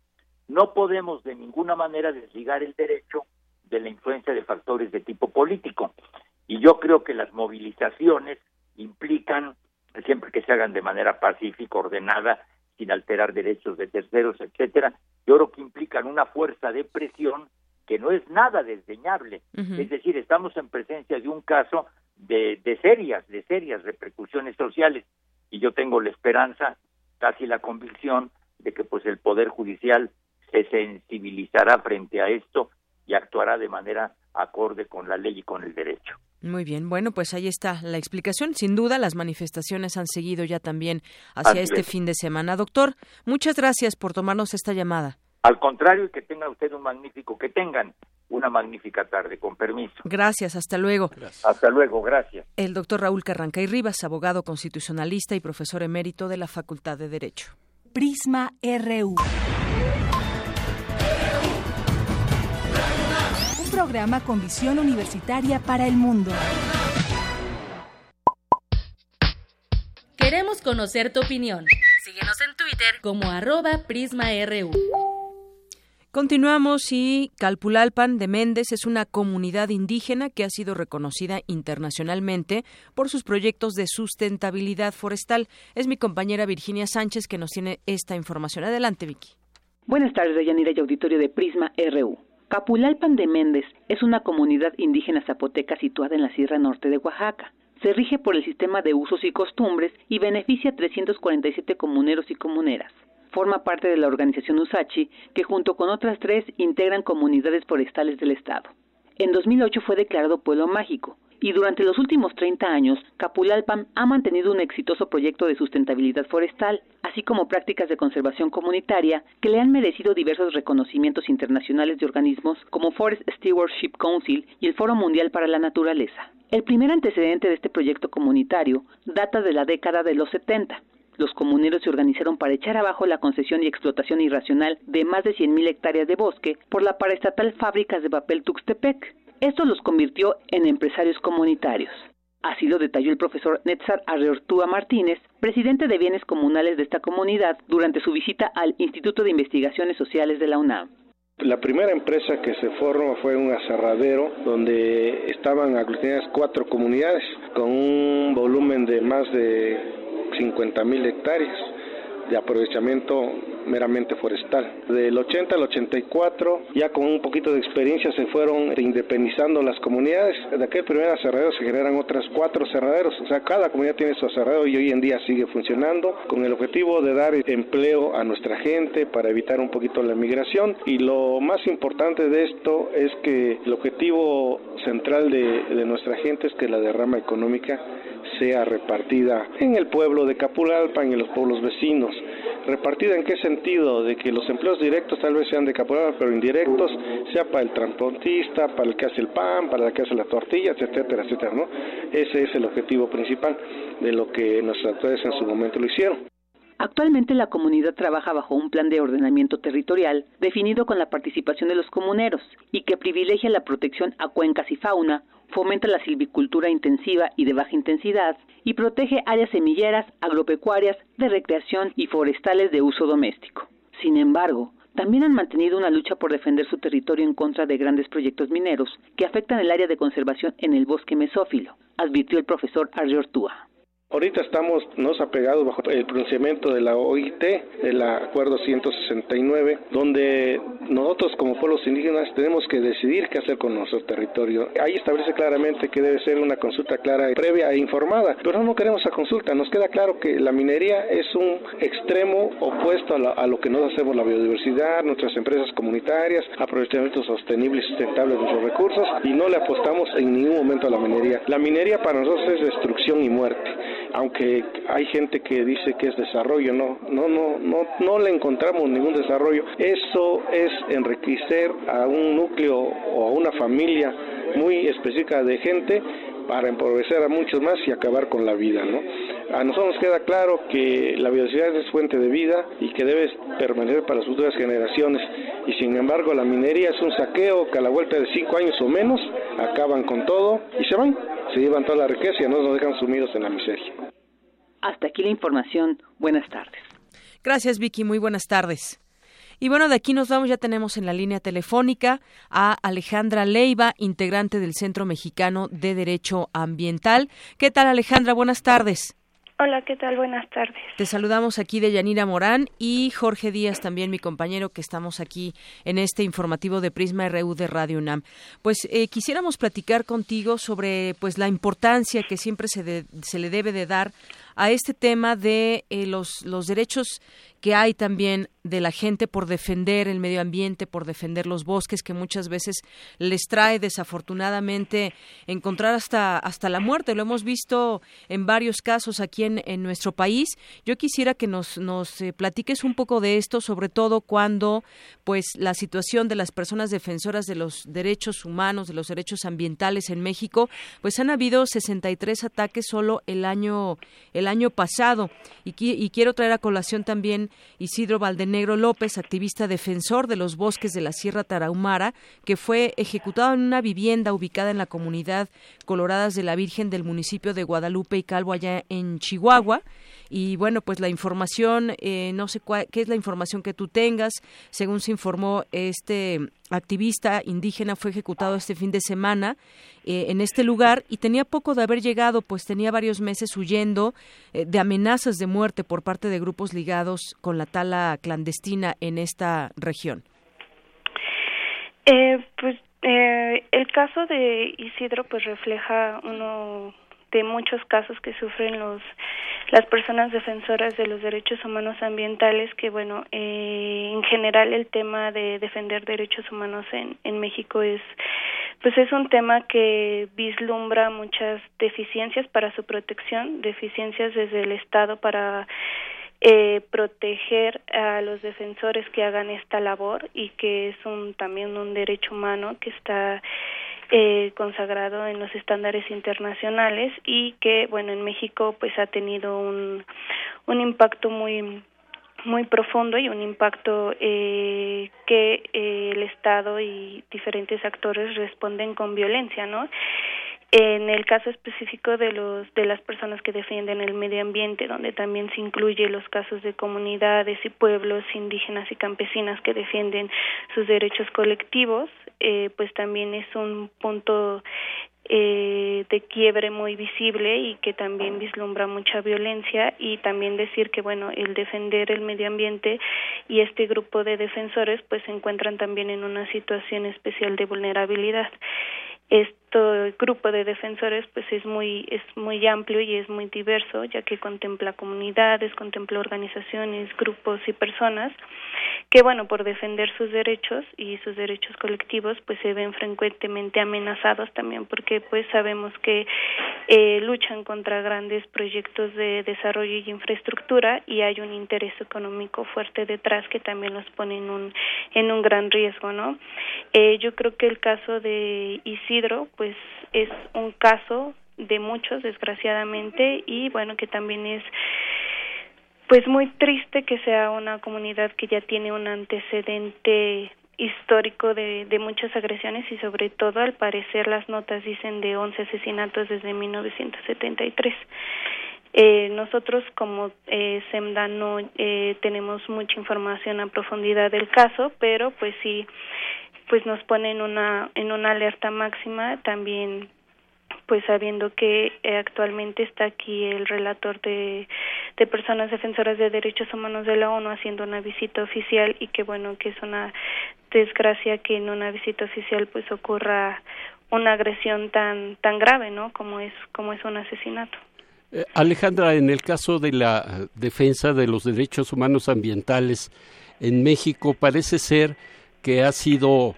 no podemos de ninguna manera desligar el derecho de la influencia de factores de tipo político. Y yo creo que las movilizaciones implican, siempre que se hagan de manera pacífica, ordenada, sin alterar derechos de terceros, etcétera, yo creo que implican una fuerza de presión que no es nada desdeñable. Es decir, estamos en presencia de un caso de, de serias, de serias repercusiones sociales y yo tengo la esperanza, casi la convicción de que pues el poder judicial se sensibilizará frente a esto y actuará de manera acorde con la ley y con el derecho. Muy bien, bueno, pues ahí está la explicación. Sin duda, las manifestaciones han seguido ya también hacia este fin de semana. Doctor, muchas gracias por tomarnos esta llamada. Al contrario, que tenga usted un magnífico, que tengan una magnífica tarde, con permiso. Gracias, hasta luego. Hasta luego, gracias. El doctor Raúl Carranca y Rivas, abogado constitucionalista y profesor emérito de la Facultad de Derecho. Prisma RU. Programa con visión universitaria para el mundo. Queremos conocer tu opinión. Síguenos en Twitter como arroba PrismaRU. Continuamos y Calpulalpan de Méndez es una comunidad indígena que ha sido reconocida internacionalmente por sus proyectos de sustentabilidad forestal. Es mi compañera Virginia Sánchez que nos tiene esta información. Adelante, Vicky. Buenas tardes, Yanira y auditorio de Prisma RU. Capulalpan de Méndez es una comunidad indígena zapoteca situada en la Sierra Norte de Oaxaca. Se rige por el sistema de usos y costumbres y beneficia a 347 comuneros y comuneras. Forma parte de la organización USACHI, que junto con otras tres integran comunidades forestales del Estado. En 2008 fue declarado pueblo mágico y durante los últimos 30 años, Capulalpan ha mantenido un exitoso proyecto de sustentabilidad forestal, así como prácticas de conservación comunitaria que le han merecido diversos reconocimientos internacionales de organismos como Forest Stewardship Council y el Foro Mundial para la Naturaleza. El primer antecedente de este proyecto comunitario data de la década de los 70. Los comuneros se organizaron para echar abajo la concesión y explotación irracional de más de 100.000 hectáreas de bosque por la paraestatal Fábricas de Papel Tuxtepec. Esto los convirtió en empresarios comunitarios. Así lo detalló el profesor Netzar Arreortúa Martínez, presidente de bienes comunales de esta comunidad, durante su visita al Instituto de Investigaciones Sociales de la UNAM. La primera empresa que se formó fue un aserradero donde estaban aglutinadas cuatro comunidades con un volumen de más de 50 mil hectáreas de aprovechamiento meramente forestal. Del 80 al 84, ya con un poquito de experiencia, se fueron independizando las comunidades. De aquel primer aserradero se generan otras cuatro aserraderos, o sea, cada comunidad tiene su aserradero y hoy en día sigue funcionando con el objetivo de dar empleo a nuestra gente para evitar un poquito la migración. Y lo más importante de esto es que el objetivo central de, de nuestra gente es que la derrama económica sea repartida en el pueblo de Capulalpa, en los pueblos vecinos. ¿Repartida en qué sentido? De que los empleos directos tal vez sean de Capulalpa, pero indirectos, sea para el transportista, para el que hace el pan, para el que hace la tortilla, etcétera, etcétera, ¿no? Ese es el objetivo principal de lo que nuestros actores en su momento lo hicieron. Actualmente la comunidad trabaja bajo un plan de ordenamiento territorial definido con la participación de los comuneros y que privilegia la protección a cuencas y fauna, fomenta la silvicultura intensiva y de baja intensidad y protege áreas semilleras, agropecuarias, de recreación y forestales de uso doméstico. Sin embargo, también han mantenido una lucha por defender su territorio en contra de grandes proyectos mineros que afectan el área de conservación en el bosque mesófilo, advirtió el profesor Ortúa. Ahorita estamos nos apegados bajo el pronunciamiento de la OIT, del Acuerdo 169, donde nosotros como pueblos indígenas tenemos que decidir qué hacer con nuestro territorio. Ahí establece claramente que debe ser una consulta clara, previa e informada, pero no queremos esa consulta. Nos queda claro que la minería es un extremo opuesto a, a lo que nos hacemos la biodiversidad, nuestras empresas comunitarias, aprovechamiento sostenible y sustentable de nuestros recursos y no le apostamos en ningún momento a la minería. La minería para nosotros es destrucción y muerte aunque hay gente que dice que es desarrollo, no, no, no, no, no le encontramos ningún desarrollo. Eso es enriquecer a un núcleo o a una familia muy específica de gente para empobrecer a muchos más y acabar con la vida, ¿no? A nosotros nos queda claro que la biodiversidad es fuente de vida y que debe permanecer para las futuras generaciones. Y sin embargo, la minería es un saqueo que a la vuelta de cinco años o menos acaban con todo y se van se llevan toda la riqueza y no nos dejan sumidos en la miseria. Hasta aquí la información. Buenas tardes. Gracias, Vicky. Muy buenas tardes. Y bueno, de aquí nos vamos, ya tenemos en la línea telefónica a Alejandra Leiva, integrante del Centro Mexicano de Derecho Ambiental. ¿Qué tal, Alejandra? Buenas tardes. Hola, ¿qué tal? Buenas tardes. Te saludamos aquí de Yanira Morán y Jorge Díaz, también mi compañero, que estamos aquí en este informativo de Prisma RU de Radio UNAM. Pues eh, quisiéramos platicar contigo sobre pues la importancia que siempre se, se le debe de dar a este tema de eh, los, los derechos que hay también de la gente por defender el medio ambiente, por defender los bosques, que muchas veces les trae desafortunadamente encontrar hasta, hasta la muerte. Lo hemos visto en varios casos aquí en, en nuestro país. Yo quisiera que nos, nos eh, platiques un poco de esto, sobre todo cuando pues la situación de las personas defensoras de los derechos humanos, de los derechos ambientales en México, pues han habido 63 ataques solo el año, el año pasado. Y, y quiero traer a colación también Isidro Valdenegro López, activista defensor de los bosques de la Sierra Tarahumara, que fue ejecutado en una vivienda ubicada en la comunidad Coloradas de la Virgen del municipio de Guadalupe y Calvo, allá en Chihuahua. Y bueno, pues la información, eh, no sé qué es la información que tú tengas. Según se informó, este activista indígena fue ejecutado este fin de semana eh, en este lugar y tenía poco de haber llegado, pues tenía varios meses huyendo eh, de amenazas de muerte por parte de grupos ligados con la tala clandestina en esta región. pues el caso de Isidro pues refleja uno de muchos casos que sufren los las personas defensoras de los derechos humanos ambientales que bueno eh, en general el tema de defender derechos humanos en en México es pues es un tema que vislumbra muchas deficiencias para su protección deficiencias desde el Estado para eh, proteger a los defensores que hagan esta labor y que es un también un derecho humano que está eh, consagrado en los estándares internacionales y que bueno en México pues ha tenido un un impacto muy muy profundo y un impacto eh, que eh, el Estado y diferentes actores responden con violencia, ¿no? En el caso específico de los de las personas que defienden el medio ambiente, donde también se incluye los casos de comunidades y pueblos indígenas y campesinas que defienden sus derechos colectivos, eh, pues también es un punto eh, de quiebre muy visible y que también vislumbra mucha violencia y también decir que bueno el defender el medio ambiente y este grupo de defensores pues se encuentran también en una situación especial de vulnerabilidad. Este grupo de defensores pues es muy es muy amplio y es muy diverso ya que contempla comunidades contempla organizaciones grupos y personas que bueno por defender sus derechos y sus derechos colectivos pues se ven frecuentemente amenazados también porque pues sabemos que eh, luchan contra grandes proyectos de desarrollo y infraestructura y hay un interés económico fuerte detrás que también los pone en un en un gran riesgo no eh, yo creo que el caso de Isidro pues es un caso de muchos, desgraciadamente, y bueno, que también es pues muy triste que sea una comunidad que ya tiene un antecedente histórico de, de muchas agresiones y sobre todo al parecer las notas dicen de 11 asesinatos desde 1973. Eh, nosotros como eh, SEMDA no eh, tenemos mucha información a profundidad del caso, pero pues sí pues nos pone en una en una alerta máxima también pues sabiendo que eh, actualmente está aquí el relator de, de personas defensoras de derechos humanos de la ONU haciendo una visita oficial y que bueno que es una desgracia que en una visita oficial pues ocurra una agresión tan tan grave no como es como es un asesinato. Eh, Alejandra en el caso de la defensa de los derechos humanos ambientales en México parece ser que ha sido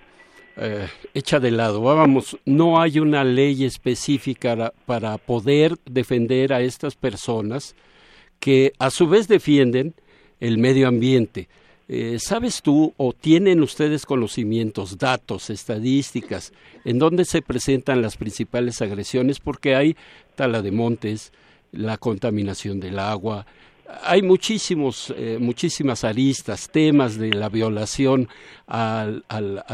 eh, hecha de lado. Vamos, no hay una ley específica para poder defender a estas personas que a su vez defienden el medio ambiente. Eh, ¿Sabes tú o tienen ustedes conocimientos, datos, estadísticas, en dónde se presentan las principales agresiones? Porque hay tala de montes, la contaminación del agua, hay muchísimos, eh, muchísimas aristas, temas de la violación a,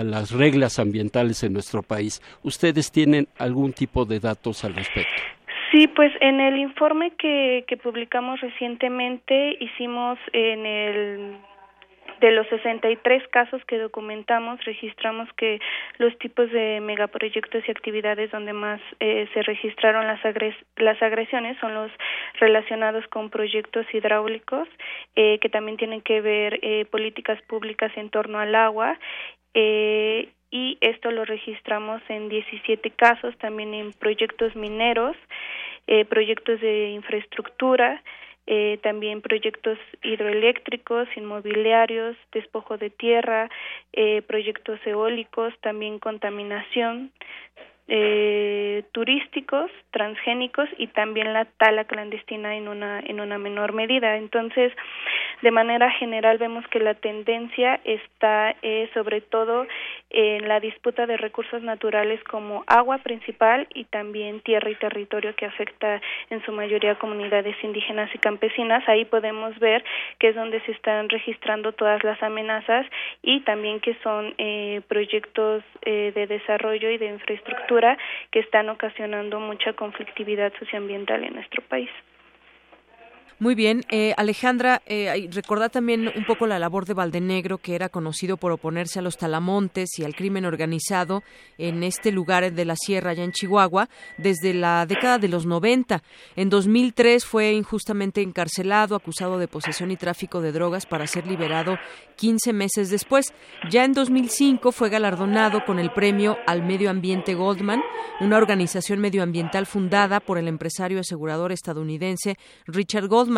las reglas ambientales en nuestro país. ¿Ustedes tienen algún tipo de datos al respecto? Sí, pues en el informe que, que publicamos recientemente hicimos en el de los 63 casos que documentamos, registramos que los tipos de megaproyectos y actividades donde más eh, se registraron las, las agresiones son los relacionados con proyectos hidráulicos, eh, que también tienen que ver eh, políticas públicas en torno al agua. Eh, y esto lo registramos en 17 casos, también en proyectos mineros, eh, proyectos de infraestructura, eh, también proyectos hidroeléctricos, inmobiliarios, despojo de tierra, eh, proyectos eólicos, también contaminación, eh, turísticos, transgénicos y también la tala clandestina en una en una menor medida. Entonces, de manera general vemos que la tendencia está eh, sobre todo en la disputa de recursos naturales como agua principal y también tierra y territorio que afecta en su mayoría comunidades indígenas y campesinas. Ahí podemos ver que es donde se están registrando todas las amenazas y también que son eh, proyectos eh, de desarrollo y de infraestructura que están ocasionando mucha conflictividad socioambiental en nuestro país. Muy bien, eh, Alejandra, eh, recordá también un poco la labor de Valdenegro, que era conocido por oponerse a los talamontes y al crimen organizado en este lugar de la sierra, allá en Chihuahua, desde la década de los 90. En 2003 fue injustamente encarcelado, acusado de posesión y tráfico de drogas para ser liberado 15 meses después. Ya en 2005 fue galardonado con el premio al medio ambiente Goldman, una organización medioambiental fundada por el empresario asegurador estadounidense Richard Goldman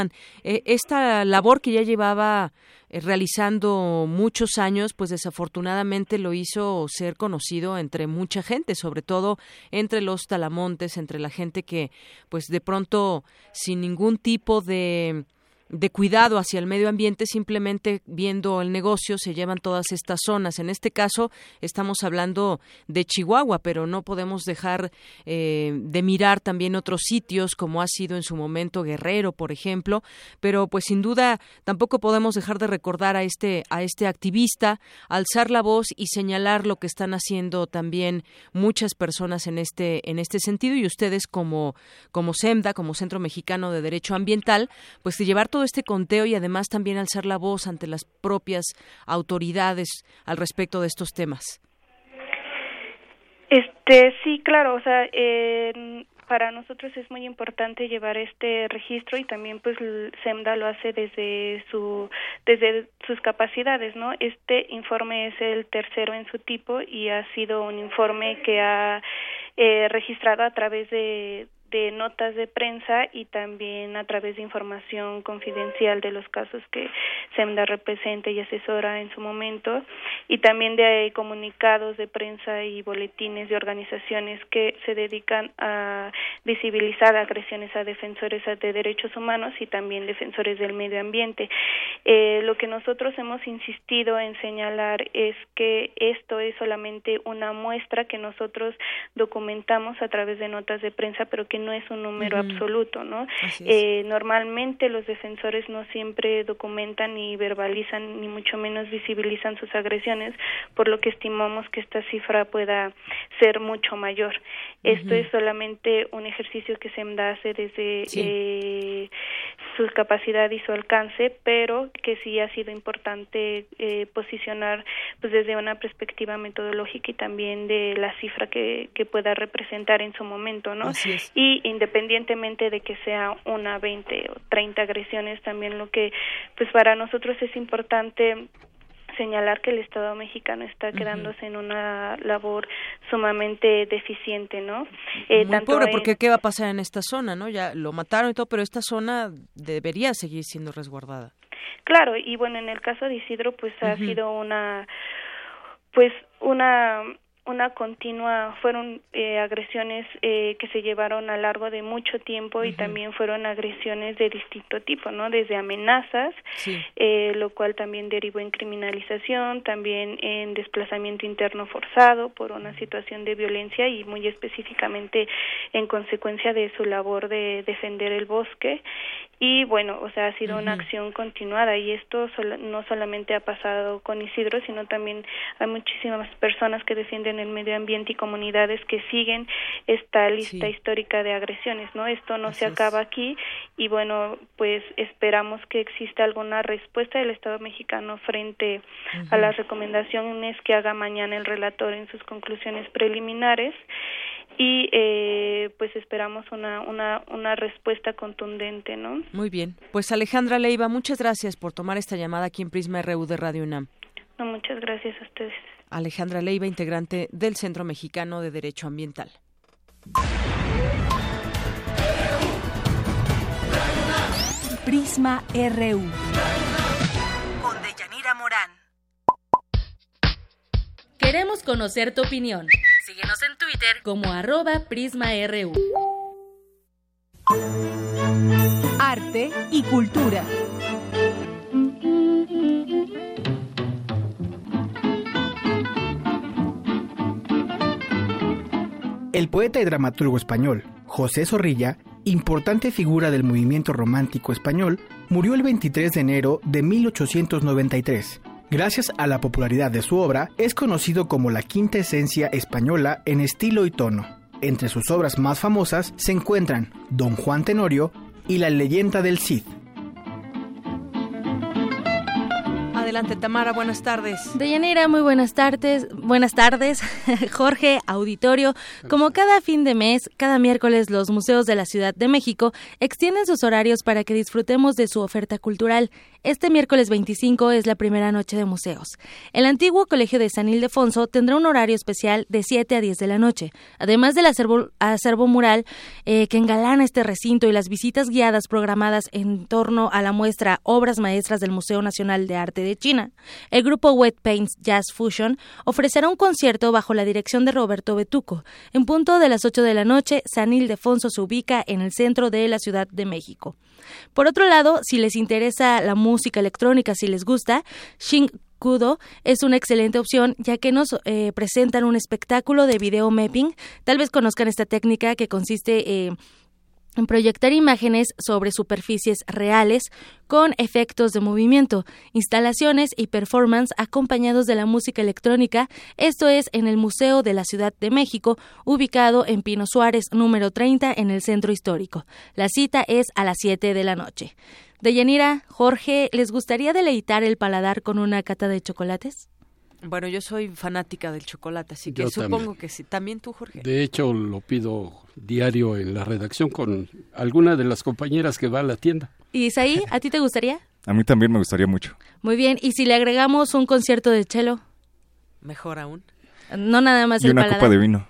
eh, esta labor que ya llevaba eh, realizando muchos años, pues desafortunadamente lo hizo ser conocido entre mucha gente, sobre todo entre los talamontes, entre la gente que, pues de pronto, sin ningún tipo de de cuidado hacia el medio ambiente, simplemente viendo el negocio se llevan todas estas zonas. En este caso estamos hablando de Chihuahua, pero no podemos dejar eh, de mirar también otros sitios como ha sido en su momento Guerrero, por ejemplo, pero pues sin duda tampoco podemos dejar de recordar a este a este activista, alzar la voz y señalar lo que están haciendo también muchas personas en este en este sentido y ustedes como como SEMDA, como Centro Mexicano de Derecho Ambiental, pues de llevar todo este conteo y además también alzar la voz ante las propias autoridades al respecto de estos temas. Este, sí, claro, o sea, para nosotros es muy importante llevar este registro y también pues SEMDA lo hace desde su desde sus capacidades, ¿no? Este informe es el tercero en su tipo y ha sido un informe que ha eh, registrado a través de de notas de prensa y también a través de información confidencial de los casos que SEMDA representa y asesora en su momento y también de comunicados de prensa y boletines de organizaciones que se dedican a visibilizar agresiones a defensores de derechos humanos y también defensores del medio ambiente. Eh, lo que nosotros hemos insistido en señalar es que esto es solamente una muestra que nosotros documentamos a través de notas de prensa, pero que no es un número absoluto, ¿no? Eh, normalmente los defensores no siempre documentan ni verbalizan ni mucho menos visibilizan sus agresiones, por lo que estimamos que esta cifra pueda ser mucho mayor. Esto es solamente un ejercicio que se hace desde eh, su capacidad y su alcance, pero que sí ha sido importante eh, posicionar pues desde una perspectiva metodológica y también de la cifra que, que pueda representar en su momento, ¿no? Y independientemente de que sea una, 20 o 30 agresiones, también lo que pues para nosotros es importante señalar que el Estado mexicano está quedándose en una labor sumamente deficiente, ¿no? Eh, Muy pobre, porque ¿qué va a pasar en esta zona, no? Ya lo mataron y todo, pero esta zona debería seguir siendo resguardada. Claro, y bueno, en el caso de Isidro, pues ha sido una, pues una una continua fueron eh, agresiones eh, que se llevaron a largo de mucho tiempo y también fueron agresiones de distinto tipo no desde amenazas eh, lo cual también derivó en criminalización también en desplazamiento interno forzado por una situación de violencia y muy específicamente en consecuencia de su labor de defender el bosque y bueno, o sea, ha sido una acción continuada y esto no solamente ha pasado con Isidro, sino también hay muchísimas personas que defienden el medio ambiente y comunidades que siguen esta lista histórica de agresiones, ¿no? Esto no se acaba aquí y bueno, pues esperamos que exista alguna respuesta del Estado mexicano frente a las recomendaciones que haga mañana el relator en sus conclusiones preliminares y eh, pues esperamos una, una, una respuesta contundente, ¿no? Muy bien. Pues Alejandra Leiva, muchas gracias por tomar esta llamada aquí en Prisma RU de Radio UNAM. No, muchas gracias a ustedes. Alejandra Leiva, integrante del Centro Mexicano de Derecho Ambiental. Prisma RU. Con Deyanira Morán. Queremos conocer tu opinión. Síguenos en Twitter como arroba PrismaRU. Arte y cultura. El poeta y dramaturgo español José Zorrilla, importante figura del movimiento romántico español, murió el 23 de enero de 1893 Gracias a la popularidad de su obra, es conocido como la quinta esencia española en estilo y tono. Entre sus obras más famosas se encuentran Don Juan Tenorio y La leyenda del Cid. Adelante, Tamara, buenas tardes. Deyanira, muy buenas tardes. Buenas tardes, Jorge, auditorio. Como cada fin de mes, cada miércoles los museos de la Ciudad de México extienden sus horarios para que disfrutemos de su oferta cultural. Este miércoles 25 es la primera noche de museos. El antiguo Colegio de San Ildefonso tendrá un horario especial de 7 a 10 de la noche. Además del acervo, mural eh, que engalana este recinto y las visitas guiadas programadas en torno a la muestra Obras Maestras del Museo Nacional de Arte de China, el grupo Wet Paints Jazz Fusion ofrecerá un concierto bajo la dirección de Roberto Betuco. En punto de las 8 de la noche, San Ildefonso se ubica en el centro de la Ciudad de México. Por otro lado, si les interesa la música electrónica, si les gusta, Shin Kudo es una excelente opción ya que nos eh, presentan un espectáculo de video mapping. Tal vez conozcan esta técnica que consiste eh, proyectar imágenes sobre superficies reales con efectos de movimiento, instalaciones y performance acompañados de la música electrónica. Esto es en el Museo de la Ciudad de México, ubicado en Pino Suárez número 30 en el centro histórico. La cita es a las 7 de la noche. Deyanira, Jorge, ¿les gustaría deleitar el paladar con una cata de chocolates? Bueno, yo soy fanática del chocolate, así que supongo que sí. También tú, Jorge. De hecho, lo pido diario en la redacción con alguna de las compañeras que va a la tienda. ¿Y Isaí, a ti te gustaría? A mí también me gustaría mucho. Muy bien, ¿y si le agregamos un concierto de cello? Mejor aún. No nada más y una copa de vino.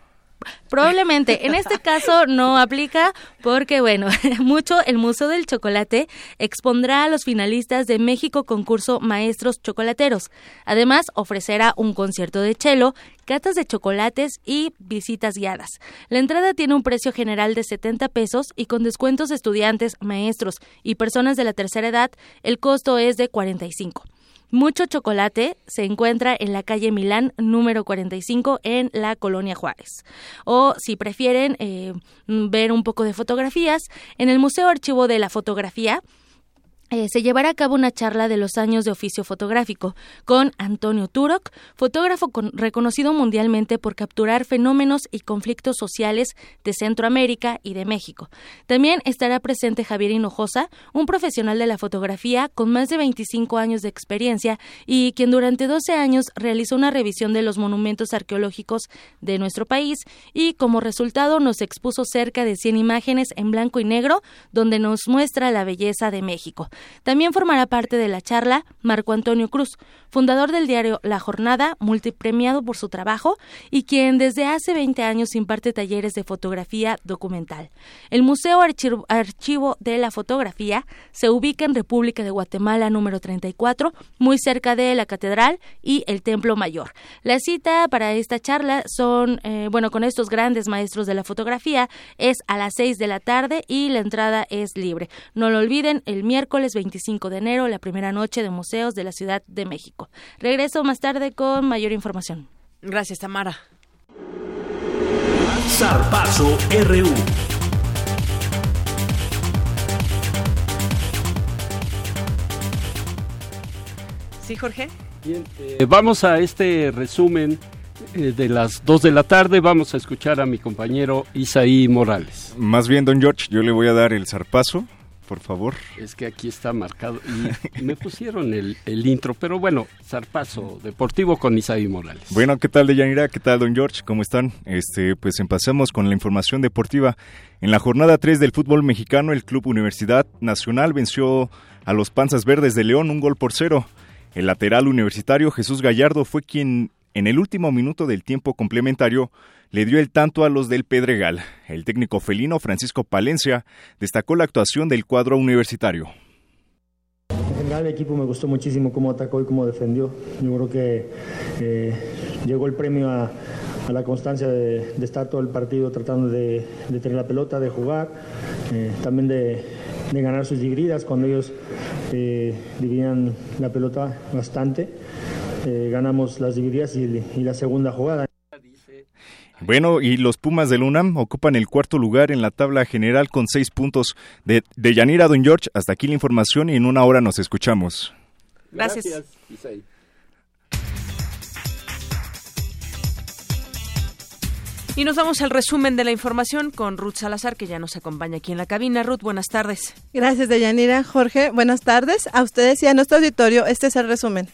Probablemente. En este caso no aplica porque, bueno, mucho el Museo del Chocolate expondrá a los finalistas de México Concurso Maestros Chocolateros. Además, ofrecerá un concierto de cello, catas de chocolates y visitas guiadas. La entrada tiene un precio general de 70 pesos y con descuentos estudiantes, maestros y personas de la tercera edad, el costo es de 45. Mucho Chocolate se encuentra en la calle Milán número 45 en la Colonia Juárez. O si prefieren eh, ver un poco de fotografías, en el Museo Archivo de la Fotografía eh, se llevará a cabo una charla de los años de oficio fotográfico con Antonio Turok, fotógrafo reconocido mundialmente por capturar fenómenos y conflictos sociales de Centroamérica y de México. También estará presente Javier Hinojosa, un profesional de la fotografía con más de 25 años de experiencia y quien durante 12 años realizó una revisión de los monumentos arqueológicos de nuestro país y como resultado nos expuso cerca de 100 imágenes en blanco y negro donde nos muestra la belleza de México. También formará parte de la charla Marco Antonio Cruz, fundador del diario La Jornada, multipremiado por su trabajo y quien desde hace 20 años imparte talleres de fotografía documental. El Museo Archivo de la Fotografía se ubica en República de Guatemala número 34, muy cerca de la Catedral y el Templo Mayor. La cita para esta charla son, eh, bueno, con estos grandes maestros de la fotografía es a las 6 de la tarde y la entrada es libre. No lo olviden, el miércoles 25 de enero, la primera noche de museos de la Ciudad de México. Regreso más tarde con mayor información. Gracias, Tamara. Zarpazo RU. Sí, Jorge. Bien, eh, vamos a este resumen eh, de las 2 de la tarde. Vamos a escuchar a mi compañero Isaí Morales. Más bien, don George, yo le voy a dar el zarpazo por favor. Es que aquí está marcado y me pusieron el, intro, pero bueno, zarpazo deportivo con Isaí Morales. Bueno, ¿qué tal, Deyanira? ¿Qué tal, don George? ¿Cómo están? Este, pues empezamos con la información deportiva. En la jornada 3 del fútbol mexicano, el Club Universidad Nacional venció a los Panzas Verdes de León un gol por cero. El lateral universitario Jesús Gallardo fue quien en el último minuto del tiempo complementario le dio el tanto a los del Pedregal. El técnico felino Francisco Palencia destacó la actuación del cuadro universitario. El equipo me gustó muchísimo cómo atacó y cómo defendió. Yo creo que eh, llegó el premio a, la constancia de, estar todo el partido tratando de, tener la pelota, de jugar, eh, también de, ganar sus divididas cuando ellos eh, dividían la pelota bastante. ganamos las divididas y la segunda jugada. Bueno, y los Pumas del UNAM ocupan el cuarto lugar en la tabla general con seis puntos. De, de Yanira Don George, hasta aquí la información y en una hora nos escuchamos. Gracias. Y nos vamos al resumen de la información con Ruth Salazar, que ya nos acompaña aquí en la cabina. Ruth, buenas tardes. Gracias, Deyanira. Jorge, buenas tardes. A ustedes y a nuestro auditorio, este es el resumen.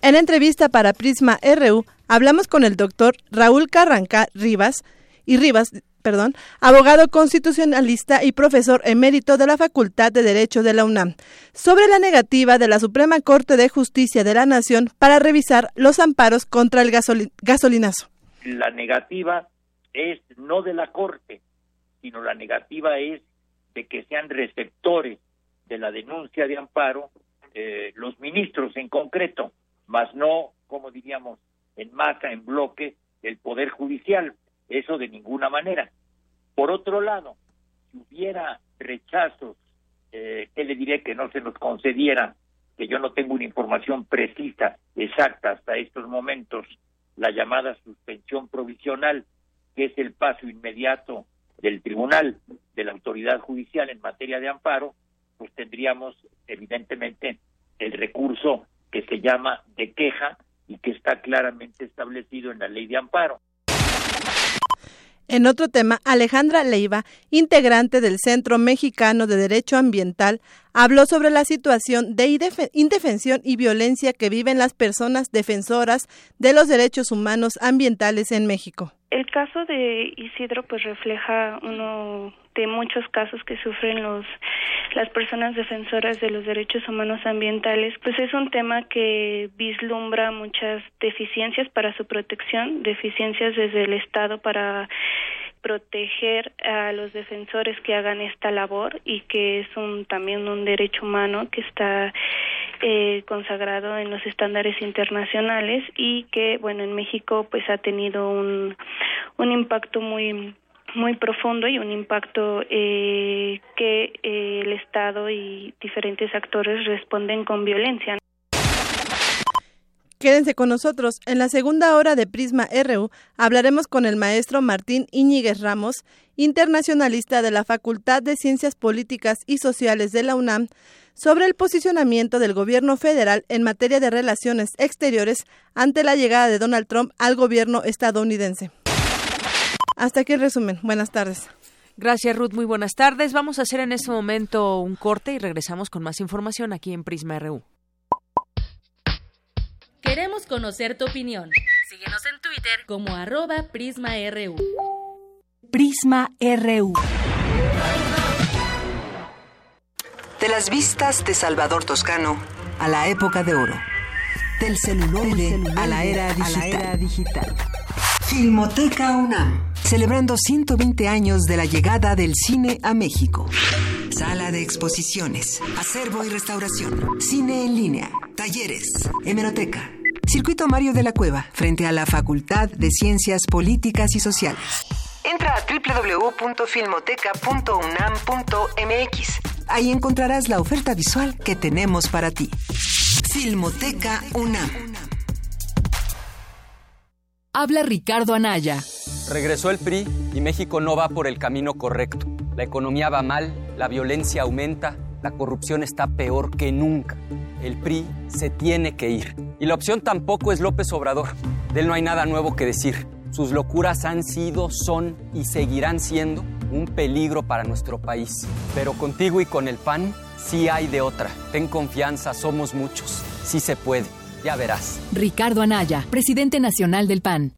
En entrevista para Prisma RU, hablamos con el doctor Raúl Carranca Rivas y Rivas, perdón, abogado constitucionalista y profesor emérito de la Facultad de Derecho de la UNAM, sobre la negativa de la Suprema Corte de Justicia de la Nación para revisar los amparos contra el gasolinazo. La negativa es no de la Corte, sino la negativa es de que sean receptores de la denuncia de amparo eh, los ministros en concreto, más no, como diríamos, en masa, en bloque, el Poder Judicial. Eso de ninguna manera. Por otro lado, si hubiera rechazos, eh, ¿qué le diré que no se nos concediera? Que yo no tengo una información precisa, exacta hasta estos momentos, la llamada suspensión provisional, que es el paso inmediato del tribunal, de la autoridad judicial en materia de amparo, pues tendríamos evidentemente el recurso que se llama de queja y que está claramente establecido en la ley de amparo. En otro tema, Alejandra Leiva, integrante del Centro Mexicano de Derecho Ambiental, habló sobre la situación de indefensión y violencia que viven las personas defensoras de los derechos humanos ambientales en México. El caso de Isidro pues refleja uno de muchos casos que sufren los las personas defensoras de los derechos humanos ambientales, pues es un tema que vislumbra muchas deficiencias para su protección, deficiencias desde el Estado para proteger a los defensores que hagan esta labor y que es un también un derecho humano que está eh, consagrado en los estándares internacionales y que bueno en México pues ha tenido un un impacto muy muy profundo y un impacto eh, que eh, el Estado y diferentes actores responden con violencia. Quédense con nosotros. En la segunda hora de Prisma RU hablaremos con el maestro Martín Iñiguez Ramos, internacionalista de la Facultad de Ciencias Políticas y Sociales de la UNAM, sobre el posicionamiento del gobierno federal en materia de relaciones exteriores ante la llegada de Donald Trump al gobierno estadounidense. Hasta aquí el resumen. Buenas tardes. Gracias, Ruth. Muy buenas tardes. Vamos a hacer en este momento un corte y regresamos con más información aquí en Prisma RU. Queremos conocer tu opinión. Síguenos en Twitter como arroba PrismaRU. Prisma RU. De las vistas de Salvador Toscano a la época de oro. Del celular a la era digital. Filmoteca UNAM, celebrando 120 años de la llegada del cine a México. Sala de exposiciones, acervo y restauración, cine en línea, talleres, hemeroteca. Circuito Mario de la Cueva, frente a la Facultad de Ciencias Políticas y Sociales. Entra a www.filmoteca.unam.mx. Ahí encontrarás la oferta visual que tenemos para ti. Filmoteca UNAM. Habla Ricardo Anaya. Regresó el PRI y México no va por el camino correcto. La economía va mal, la violencia aumenta, la corrupción está peor que nunca. El PRI se tiene que ir. Y la opción tampoco es López Obrador. De él no hay nada nuevo que decir. Sus locuras han sido, son y seguirán siendo un peligro para nuestro país. Pero contigo y con el PAN sí hay de otra. Ten confianza, somos muchos. Sí se puede. Ya verás. Ricardo Anaya, presidente nacional del PAN.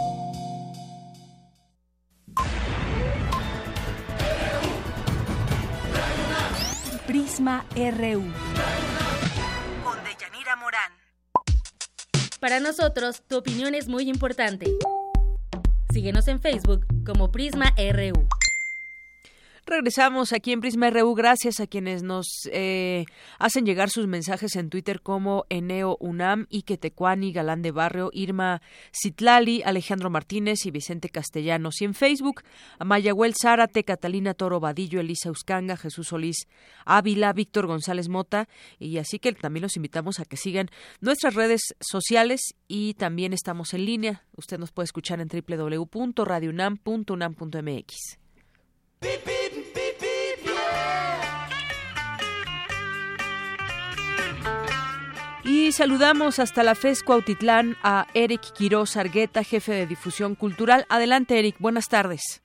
Prisma RU. Con Deyanira Morán. Para nosotros, tu opinión es muy importante. Síguenos en Facebook como Prisma RU. Regresamos aquí en Prisma RU. Gracias a quienes nos eh, hacen llegar sus mensajes en Twitter como Eneo Unam, Ike Tecuani, Galán de Barrio, Irma Citlali, Alejandro Martínez y Vicente Castellanos. Y en Facebook, Amayahuel Zárate, Catalina Toro Vadillo, Elisa Uscanga, Jesús Solís Ávila, Víctor González Mota. Y así que también los invitamos a que sigan nuestras redes sociales y también estamos en línea. Usted nos puede escuchar en www.radiounam.unam.mx. Y saludamos hasta la FES Cuautitlán a Eric Quiroz Argueta, jefe de difusión cultural. Adelante, Eric, buenas tardes.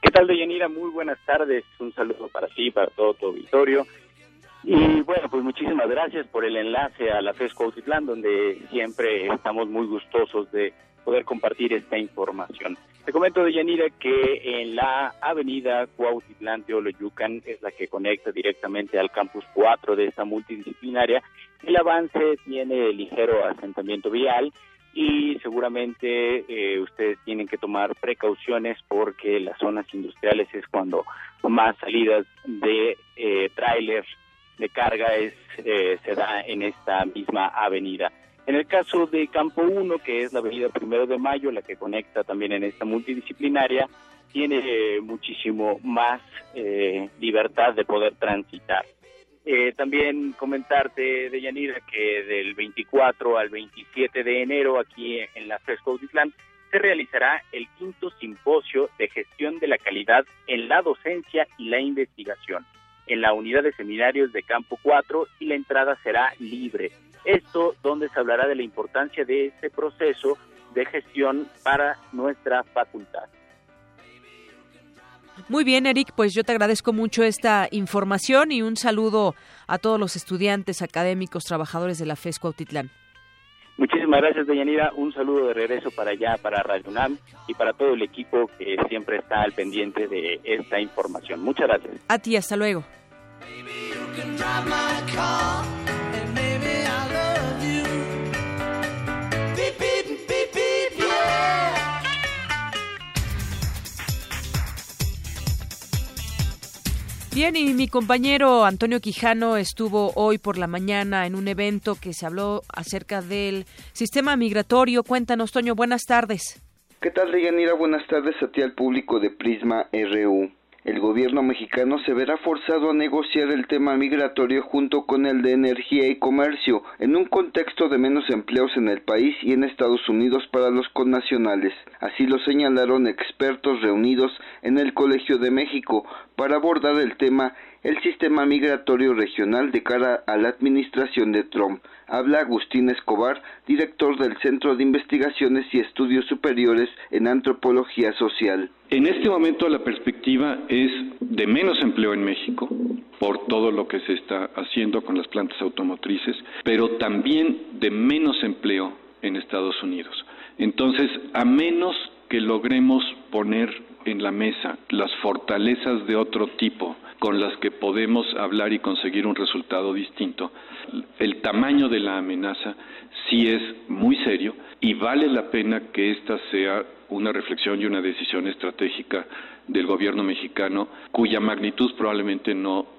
¿Qué tal, Deyanira? Muy buenas tardes. Un saludo para ti, para todo tu auditorio. Y bueno, pues muchísimas gracias por el enlace a la FES Cuautitlán, donde siempre estamos muy gustosos de poder compartir esta información. Te comento, de Yanira, que en la avenida Cuautitlán Teoloyucan es la que conecta directamente al campus 4 de esta multidisciplinaria. El avance tiene ligero asentamiento vial y seguramente eh, ustedes tienen que tomar precauciones porque las zonas industriales es cuando más salidas de eh, trailers de carga es, eh, se da en esta misma avenida. En el caso de Campo 1, que es la avenida Primero de Mayo, la que conecta también en esta multidisciplinaria, tiene eh, muchísimo más eh, libertad de poder transitar. Eh, también comentarte, de Yanira, que del 24 al 27 de enero aquí en la Fresco Autitlán se realizará el quinto simposio de gestión de la calidad en la docencia y la investigación en la unidad de seminarios de Campo 4 y la entrada será libre. Esto donde se hablará de la importancia de este proceso de gestión para nuestra facultad. Muy bien, Eric, pues yo te agradezco mucho esta información y un saludo a todos los estudiantes, académicos, trabajadores de la FES Cuautitlán. Muchísimas gracias, Deyanira. Un saludo de regreso para allá, para Radio UNAM y para todo el equipo que siempre está al pendiente de esta información. Muchas gracias. A ti, hasta luego. Bien, y mi compañero Antonio Quijano estuvo hoy por la mañana en un evento que se habló acerca del sistema migratorio. Cuéntanos, Toño, buenas tardes. ¿Qué tal, Deyanira? Buenas tardes a ti al público de Prisma RU el gobierno mexicano se verá forzado a negociar el tema migratorio junto con el de energía y comercio, en un contexto de menos empleos en el país y en Estados Unidos para los connacionales. Así lo señalaron expertos reunidos en el Colegio de México para abordar el tema el sistema migratorio regional de cara a la administración de Trump. Habla Agustín Escobar, director del Centro de Investigaciones y Estudios Superiores en Antropología Social. En este momento la perspectiva es de menos empleo en México por todo lo que se está haciendo con las plantas automotrices, pero también de menos empleo en Estados Unidos. Entonces, a menos que logremos poner en la mesa las fortalezas de otro tipo con las que podemos hablar y conseguir un resultado distinto, el tamaño de la amenaza sí es muy serio y vale la pena que esta sea una reflexión y una decisión estratégica del gobierno mexicano cuya magnitud probablemente no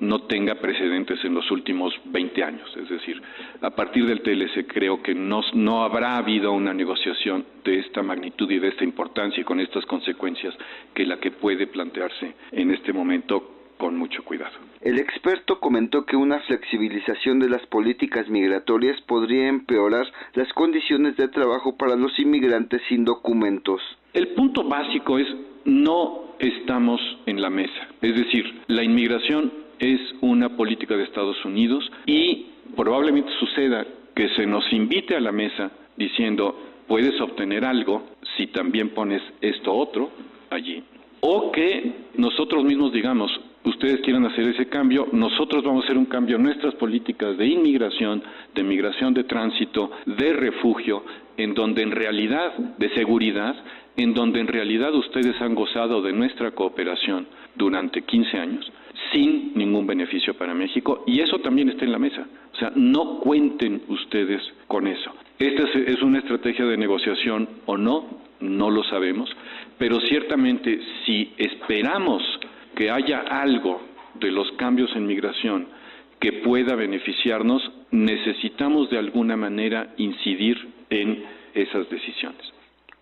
no tenga precedentes en los últimos 20 años. Es decir, a partir del TLC creo que no, no habrá habido una negociación de esta magnitud y de esta importancia y con estas consecuencias que la que puede plantearse en este momento con mucho cuidado. El experto comentó que una flexibilización de las políticas migratorias podría empeorar las condiciones de trabajo para los inmigrantes sin documentos. El punto básico es no estamos en la mesa. Es decir, la inmigración es una política de Estados Unidos y probablemente suceda que se nos invite a la mesa diciendo puedes obtener algo si también pones esto otro allí. O que nosotros mismos digamos, ustedes quieren hacer ese cambio, nosotros vamos a hacer un cambio en nuestras políticas de inmigración, de migración de tránsito, de refugio, en donde en realidad, de seguridad, en donde en realidad ustedes han gozado de nuestra cooperación durante 15 años sin ningún beneficio para México y eso también está en la mesa. O sea, no cuenten ustedes con eso. Esta es una estrategia de negociación o no, no lo sabemos, pero ciertamente si esperamos que haya algo de los cambios en migración que pueda beneficiarnos, necesitamos de alguna manera incidir en esas decisiones.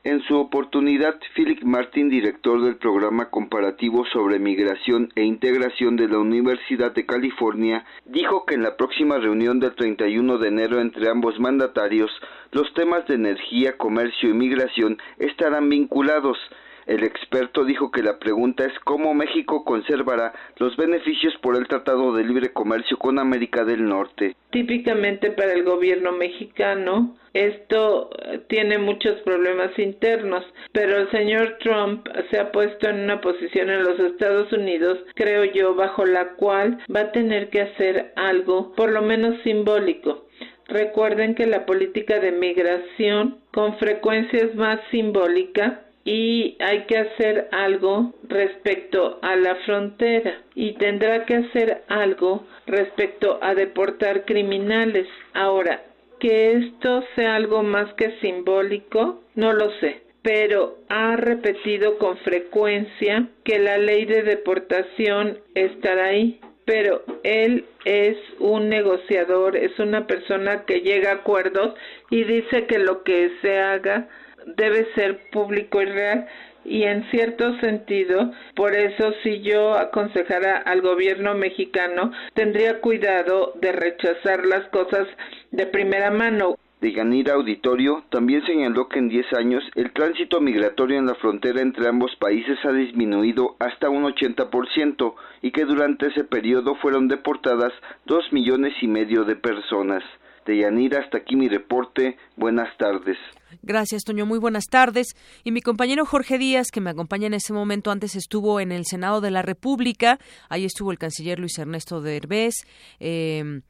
En su oportunidad, Philip Martin, director del programa comparativo sobre migración e integración de la Universidad de California, dijo que en la próxima reunión del 31 de enero entre ambos mandatarios, los temas de energía, comercio y migración estarán vinculados. El experto dijo que la pregunta es cómo México conservará los beneficios por el Tratado de Libre Comercio con América del Norte. Típicamente para el gobierno mexicano esto eh, tiene muchos problemas internos, pero el señor Trump se ha puesto en una posición en los Estados Unidos, creo yo, bajo la cual va a tener que hacer algo, por lo menos simbólico. Recuerden que la política de migración con frecuencia es más simbólica y hay que hacer algo respecto a la frontera y tendrá que hacer algo respecto a deportar criminales. Ahora, que esto sea algo más que simbólico, no lo sé, pero ha repetido con frecuencia que la ley de deportación estará ahí. Pero él es un negociador, es una persona que llega a acuerdos y dice que lo que se haga debe ser público y real y en cierto sentido, por eso si yo aconsejara al gobierno mexicano, tendría cuidado de rechazar las cosas de primera mano. De Yanira Auditorio también señaló que en 10 años el tránsito migratorio en la frontera entre ambos países ha disminuido hasta un 80% y que durante ese periodo fueron deportadas dos millones y medio de personas. De Yanira, hasta aquí mi reporte. Buenas tardes. Gracias, Toño. Muy buenas tardes. Y mi compañero Jorge Díaz, que me acompaña en ese momento, antes estuvo en el Senado de la República. Ahí estuvo el canciller Luis Ernesto Derbez. Eh,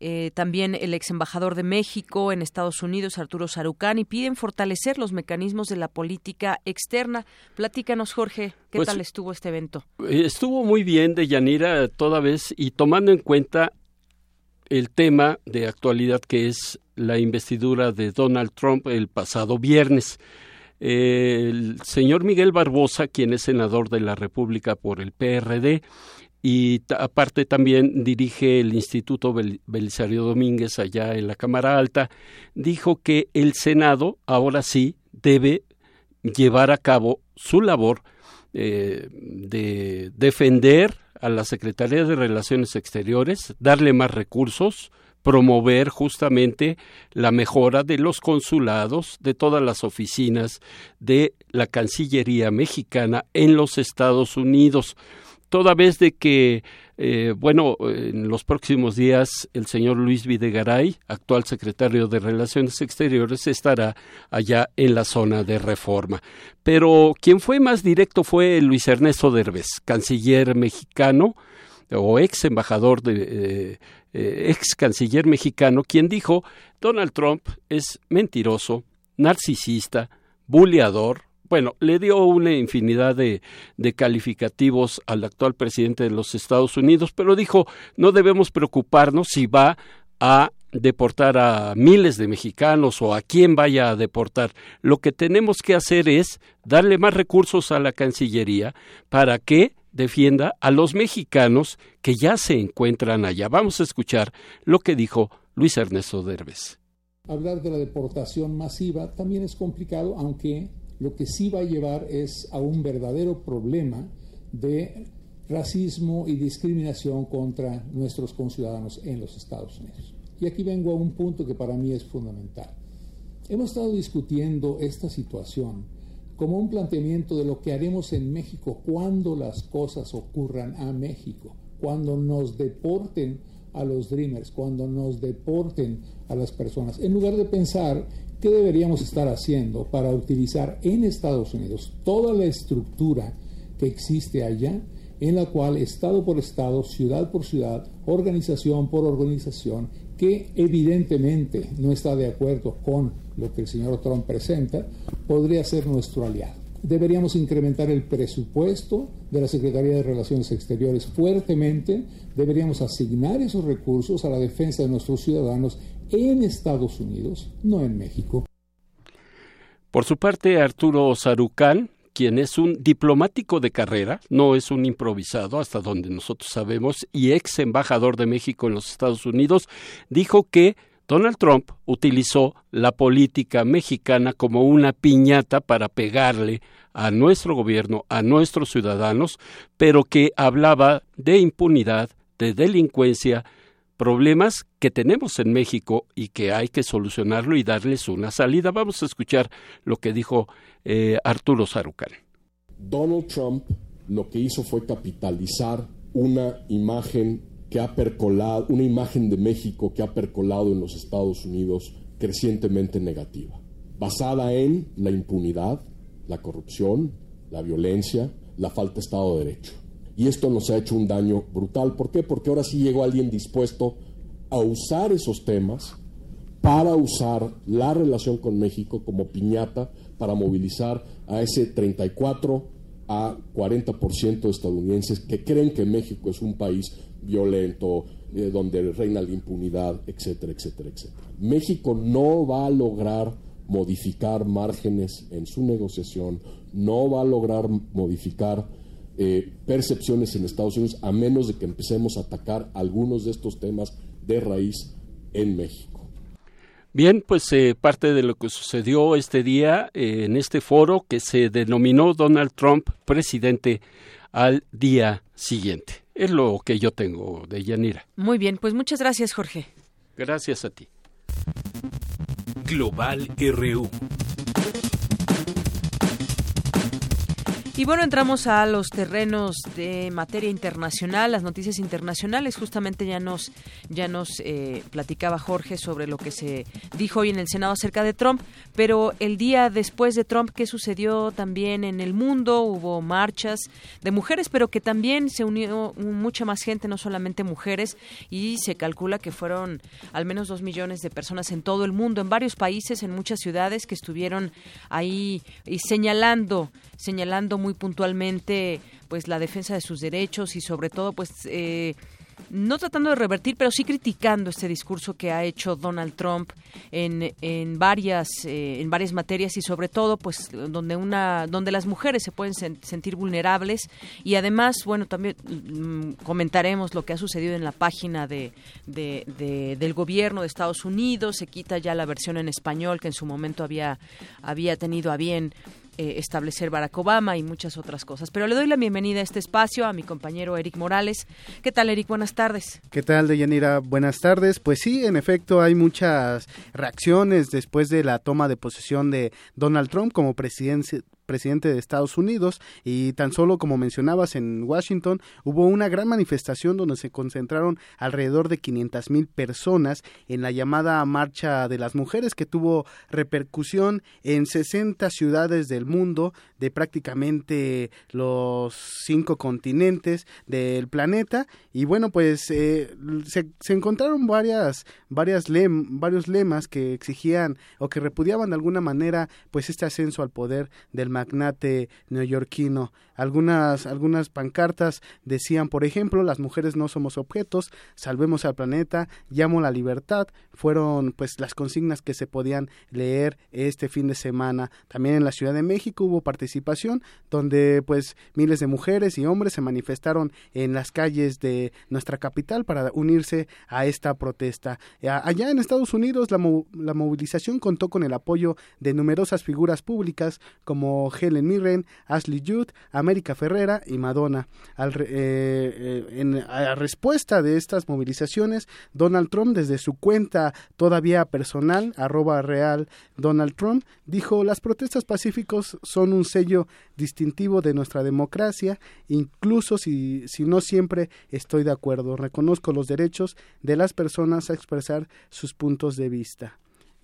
eh, también el ex embajador de México en Estados Unidos, Arturo Sarucán, y piden fortalecer los mecanismos de la política externa. Platícanos, Jorge, ¿qué pues, tal estuvo este evento? Eh, estuvo muy bien de Yanira toda vez y tomando en cuenta el tema de actualidad que es la investidura de Donald Trump el pasado viernes. El señor Miguel Barbosa, quien es senador de la República por el PRD, y aparte también dirige el Instituto Belisario Domínguez allá en la Cámara Alta, dijo que el Senado ahora sí debe llevar a cabo su labor eh, de defender a la Secretaría de Relaciones Exteriores, darle más recursos, promover justamente la mejora de los consulados, de todas las oficinas de la Cancillería mexicana en los Estados Unidos. Toda vez de que, eh, bueno, en los próximos días el señor Luis Videgaray, actual secretario de Relaciones Exteriores, estará allá en la zona de reforma. Pero quien fue más directo fue Luis Ernesto Derbez, canciller mexicano o ex embajador de eh, eh, ex canciller mexicano, quien dijo Donald Trump es mentiroso, narcisista, buleador, bueno, le dio una infinidad de, de, calificativos al actual presidente de los Estados Unidos, pero dijo, no debemos preocuparnos si va a deportar a miles de mexicanos o a quién vaya a deportar. Lo que tenemos que hacer es darle más recursos a la Cancillería para que defienda a los mexicanos que ya se encuentran allá. Vamos a escuchar lo que dijo Luis Ernesto Derbez. Hablar de la deportación masiva también es complicado, aunque lo que sí va a llevar es a un verdadero problema de racismo y discriminación contra nuestros conciudadanos en los Estados Unidos. Y aquí vengo a un punto que para mí es fundamental. Hemos estado discutiendo esta situación como un planteamiento de lo que haremos en México cuando las cosas ocurran a México, cuando nos deporten a los Dreamers, cuando nos deporten a las personas, en lugar de pensar ¿Qué deberíamos estar haciendo para utilizar en Estados Unidos toda la estructura que existe allá, en la cual Estado por Estado, ciudad por ciudad, organización por organización, que evidentemente no está de acuerdo con lo que el señor Trump presenta, podría ser nuestro aliado? Deberíamos incrementar el presupuesto de la Secretaría de Relaciones Exteriores fuertemente, deberíamos asignar esos recursos a la defensa de nuestros ciudadanos en Estados Unidos, no en México. Por su parte, Arturo Sarucán, quien es un diplomático de carrera, no es un improvisado, hasta donde nosotros sabemos, y ex embajador de México en los Estados Unidos, dijo que Donald Trump utilizó la política mexicana como una piñata para pegarle a nuestro gobierno, a nuestros ciudadanos, pero que hablaba de impunidad, de delincuencia, problemas que tenemos en México y que hay que solucionarlo y darles una salida. Vamos a escuchar lo que dijo eh, Arturo Sarucán. Donald Trump lo que hizo fue capitalizar una imagen que ha percolado, una imagen de México que ha percolado en los Estados Unidos crecientemente negativa, basada en la impunidad, la corrupción, la violencia, la falta de Estado de Derecho. Y esto nos ha hecho un daño brutal. ¿Por qué? Porque ahora sí llegó alguien dispuesto a usar esos temas para usar la relación con México como piñata para movilizar a ese 34 a 40% de estadounidenses que creen que México es un país violento, eh, donde reina la impunidad, etcétera, etcétera, etcétera. México no va a lograr modificar márgenes en su negociación, no va a lograr modificar eh, percepciones en Estados Unidos a menos de que empecemos a atacar algunos de estos temas de raíz en México. Bien, pues eh, parte de lo que sucedió este día eh, en este foro que se denominó Donald Trump presidente al día siguiente. Es lo que yo tengo de Yanira. Muy bien, pues muchas gracias, Jorge. Gracias a ti. Global RU. Y bueno, entramos a los terrenos de materia internacional, las noticias internacionales. Justamente ya nos, ya nos eh, platicaba Jorge sobre lo que se dijo hoy en el Senado acerca de Trump, pero el día después de Trump, ¿qué sucedió también en el mundo? Hubo marchas de mujeres, pero que también se unió mucha más gente, no solamente mujeres, y se calcula que fueron al menos dos millones de personas en todo el mundo, en varios países, en muchas ciudades que estuvieron ahí y señalando, señalando muy puntualmente pues la defensa de sus derechos y sobre todo pues eh, no tratando de revertir, pero sí criticando este discurso que ha hecho Donald Trump en, en varias eh, en varias materias y sobre todo pues donde una donde las mujeres se pueden sentir vulnerables. Y además bueno también mm, comentaremos lo que ha sucedido en la página de, de, del gobierno de Estados Unidos. Se quita ya la versión en español que en su momento había había tenido a bien eh, establecer Barack Obama y muchas otras cosas. Pero le doy la bienvenida a este espacio a mi compañero Eric Morales. ¿Qué tal, Eric? Buenas tardes. ¿Qué tal, Deyanira? Buenas tardes. Pues sí, en efecto, hay muchas reacciones después de la toma de posesión de Donald Trump como presidente presidente de Estados Unidos y tan solo como mencionabas en Washington hubo una gran manifestación donde se concentraron alrededor de 500 mil personas en la llamada Marcha de las Mujeres que tuvo repercusión en 60 ciudades del mundo de prácticamente los cinco continentes del planeta. Y bueno pues eh, se, se, encontraron varias varias lem, varios lemas que exigían o que repudiaban de alguna manera pues este ascenso al poder del magnate neoyorquino. Algunas, algunas pancartas decían, por ejemplo, las mujeres no somos objetos, salvemos al planeta, llamo la libertad, fueron pues las consignas que se podían leer este fin de semana. También en la Ciudad de México hubo participación donde pues miles de mujeres y hombres se manifestaron en las calles de nuestra capital para unirse a esta protesta. Allá en Estados Unidos la, la movilización contó con el apoyo de numerosas figuras públicas como Helen Mirren, Ashley Judd, América Ferrera y Madonna. Al, eh, eh, en a respuesta de estas movilizaciones, Donald Trump desde su cuenta todavía personal, arroba real Donald Trump, dijo las protestas pacíficos son un sello distintivo de nuestra democracia, incluso si, si no siempre estoy de acuerdo. Reconozco los derechos de las personas a expresar sus puntos de vista.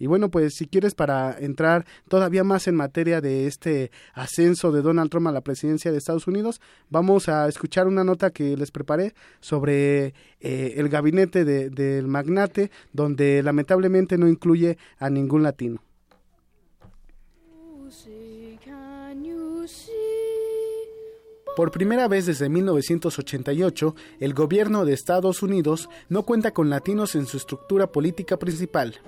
Y bueno, pues si quieres para entrar todavía más en materia de este ascenso de Donald Trump a la presidencia de Estados Unidos, vamos a escuchar una nota que les preparé sobre eh, el gabinete del magnate, donde lamentablemente no incluye a ningún latino. Por primera vez desde 1988, el gobierno de Estados Unidos no cuenta con latinos en su estructura política principal.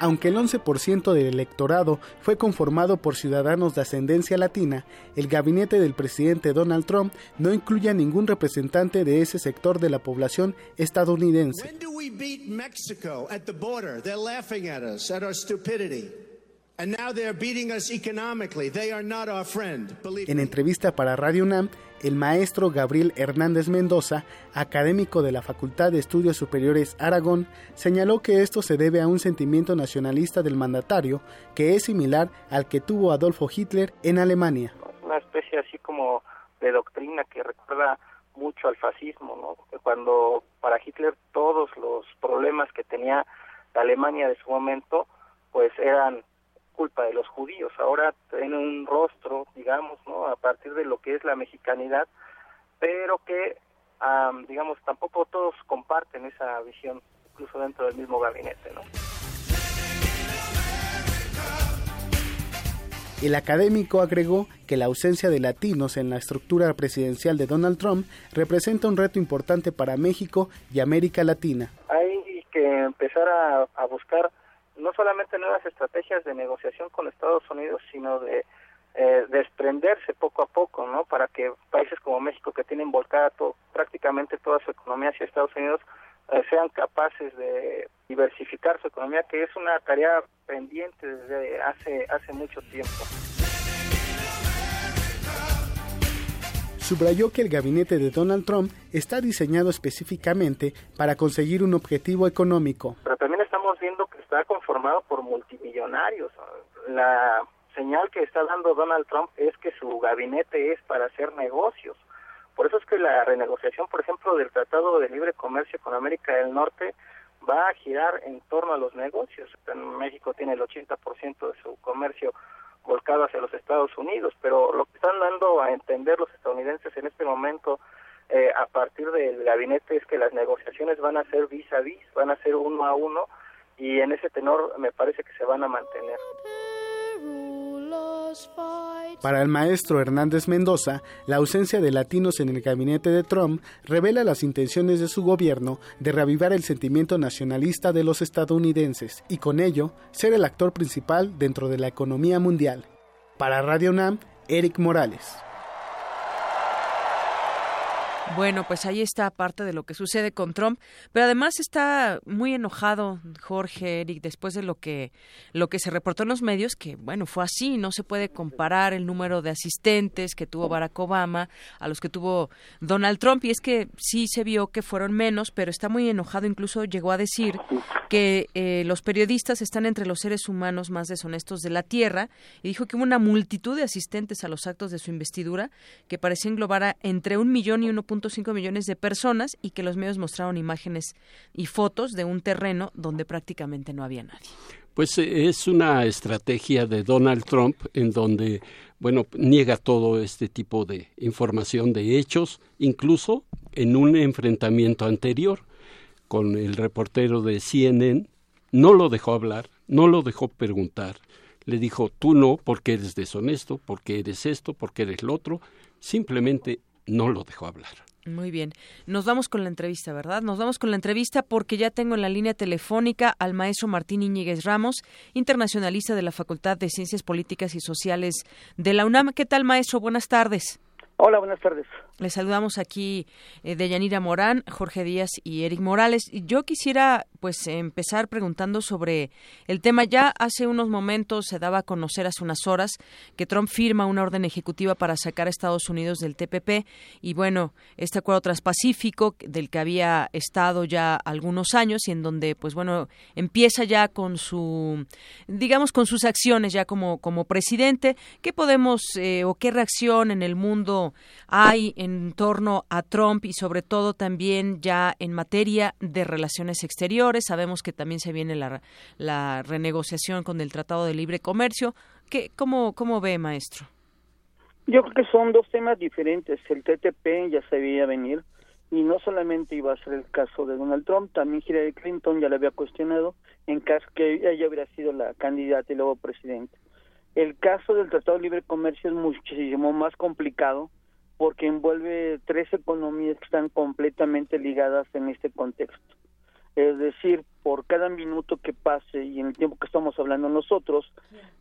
Aunque el 11% del electorado fue conformado por ciudadanos de ascendencia latina, el gabinete del presidente Donald Trump no incluye a ningún representante de ese sector de la población estadounidense. En entrevista para Radio UNAM, el maestro Gabriel Hernández Mendoza, académico de la Facultad de Estudios Superiores Aragón, señaló que esto se debe a un sentimiento nacionalista del mandatario que es similar al que tuvo Adolfo Hitler en Alemania. Una especie así como de doctrina que recuerda mucho al fascismo, ¿no? Cuando para Hitler todos los problemas que tenía la Alemania de su momento, pues eran culpa de los judíos. Ahora tienen un rostro, digamos, ¿no? A partir de lo que es la mexicanidad, pero que, digamos, tampoco todos comparten esa visión, incluso dentro del mismo gabinete, ¿no? El académico agregó que la ausencia de latinos en la estructura presidencial de Donald Trump representa un reto importante para México y América Latina. Hay que empezar a, a buscar no solamente nuevas estrategias de negociación con Estados Unidos, sino de eh, desprenderse poco a poco, ¿no? Para que países como México, que tienen volcada prácticamente toda su economía hacia Estados Unidos, eh, sean capaces de diversificar su economía, que es una tarea pendiente desde hace, hace mucho tiempo. Subrayó que el gabinete de Donald Trump está diseñado específicamente para conseguir un objetivo económico. Pero también estamos viendo está conformado por multimillonarios. La señal que está dando Donald Trump es que su gabinete es para hacer negocios. Por eso es que la renegociación, por ejemplo, del Tratado de Libre Comercio con América del Norte va a girar en torno a los negocios. México tiene el 80% de su comercio volcado hacia los Estados Unidos, pero lo que están dando a entender los estadounidenses en este momento eh, a partir del gabinete es que las negociaciones van a ser vis a vis, van a ser uno a uno y en ese tenor me parece que se van a mantener. Para el maestro Hernández Mendoza, la ausencia de latinos en el gabinete de Trump revela las intenciones de su gobierno de reavivar el sentimiento nacionalista de los estadounidenses y con ello ser el actor principal dentro de la economía mundial. Para Radio NAM, Eric Morales. Bueno, pues ahí está parte de lo que sucede con Trump, pero además está muy enojado Jorge Eric después de lo que lo que se reportó en los medios que bueno, fue así, no se puede comparar el número de asistentes que tuvo Barack Obama a los que tuvo Donald Trump y es que sí se vio que fueron menos, pero está muy enojado, incluso llegó a decir que eh, los periodistas están entre los seres humanos más deshonestos de la Tierra y dijo que hubo una multitud de asistentes a los actos de su investidura que parecía englobar a entre un millón y 1.5 millones de personas y que los medios mostraron imágenes y fotos de un terreno donde prácticamente no había nadie. Pues eh, es una estrategia de Donald Trump en donde, bueno, niega todo este tipo de información de hechos, incluso en un enfrentamiento anterior con el reportero de CNN, no lo dejó hablar, no lo dejó preguntar, le dijo, tú no, porque eres deshonesto, porque eres esto, porque eres lo otro, simplemente no lo dejó hablar. Muy bien. Nos vamos con la entrevista, ¿verdad? Nos vamos con la entrevista porque ya tengo en la línea telefónica al maestro Martín Iñiguez Ramos, internacionalista de la Facultad de Ciencias Políticas y Sociales de la UNAM. ¿Qué tal, maestro? Buenas tardes. Hola, buenas tardes. Les saludamos aquí eh, de Yanira Morán, Jorge Díaz y Eric Morales. Yo quisiera pues empezar preguntando sobre el tema. Ya hace unos momentos se daba a conocer hace unas horas que Trump firma una orden ejecutiva para sacar a Estados Unidos del TPP y bueno, este acuerdo transpacífico del que había estado ya algunos años y en donde pues bueno, empieza ya con su digamos con sus acciones ya como como presidente. ¿Qué podemos eh, o qué reacción en el mundo hay en torno a Trump y sobre todo también ya en materia de relaciones exteriores. Sabemos que también se viene la, la renegociación con el Tratado de Libre Comercio. ¿Qué, cómo, ¿Cómo ve, maestro? Yo creo que son dos temas diferentes. El TTP ya se veía venir y no solamente iba a ser el caso de Donald Trump, también Hillary Clinton ya le había cuestionado en caso que ella hubiera sido la candidata y luego presidente. El caso del Tratado de Libre Comercio es muchísimo más complicado porque envuelve tres economías que están completamente ligadas en este contexto. Es decir, por cada minuto que pase y en el tiempo que estamos hablando nosotros,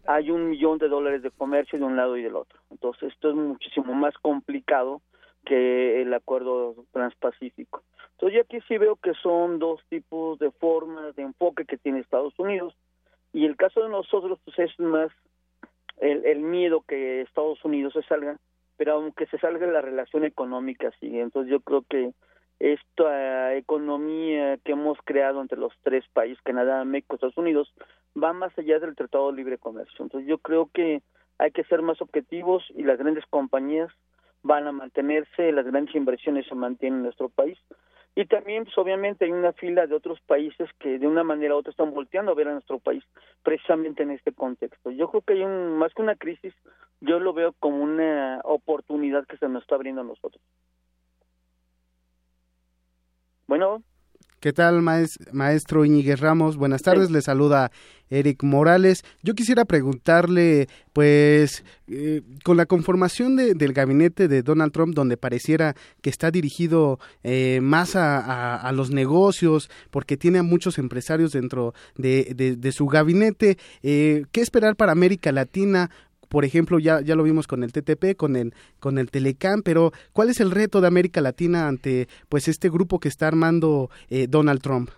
hay un millón de dólares de comercio de un lado y del otro. Entonces, esto es muchísimo más complicado que el acuerdo transpacífico. Entonces, yo aquí sí veo que son dos tipos de formas de enfoque que tiene Estados Unidos Y el caso de nosotros pues es más el, el miedo que Estados Unidos se salga, pero aunque se salga la relación económica sigue. Entonces yo creo que esta economía que hemos creado entre los tres países, Canadá, México, Estados Unidos, va más allá del Tratado de Libre Comercio. Entonces yo creo que hay que ser más objetivos y las grandes compañías van a mantenerse, las grandes inversiones se mantienen en nuestro país. Y también, pues obviamente hay una fila de otros países que de una manera u otra están volteando a ver a nuestro país precisamente en este contexto. Yo creo que hay un, más que una crisis, yo lo veo como una oportunidad que se nos está abriendo a nosotros. Bueno. ¿Qué tal, maestro Iñiguez Ramos? Buenas tardes, le saluda Eric Morales. Yo quisiera preguntarle, pues, eh, con la conformación del gabinete de Donald Trump, donde pareciera que está dirigido eh, más a, los negocios, porque tiene a muchos empresarios dentro de, su gabinete, eh, ¿qué esperar para América Latina? Por ejemplo, ya, ya lo vimos con el TTP, con el, con el Telecam, pero ¿cuál es el reto de América Latina ante pues este grupo que está armando eh, Donald Trump?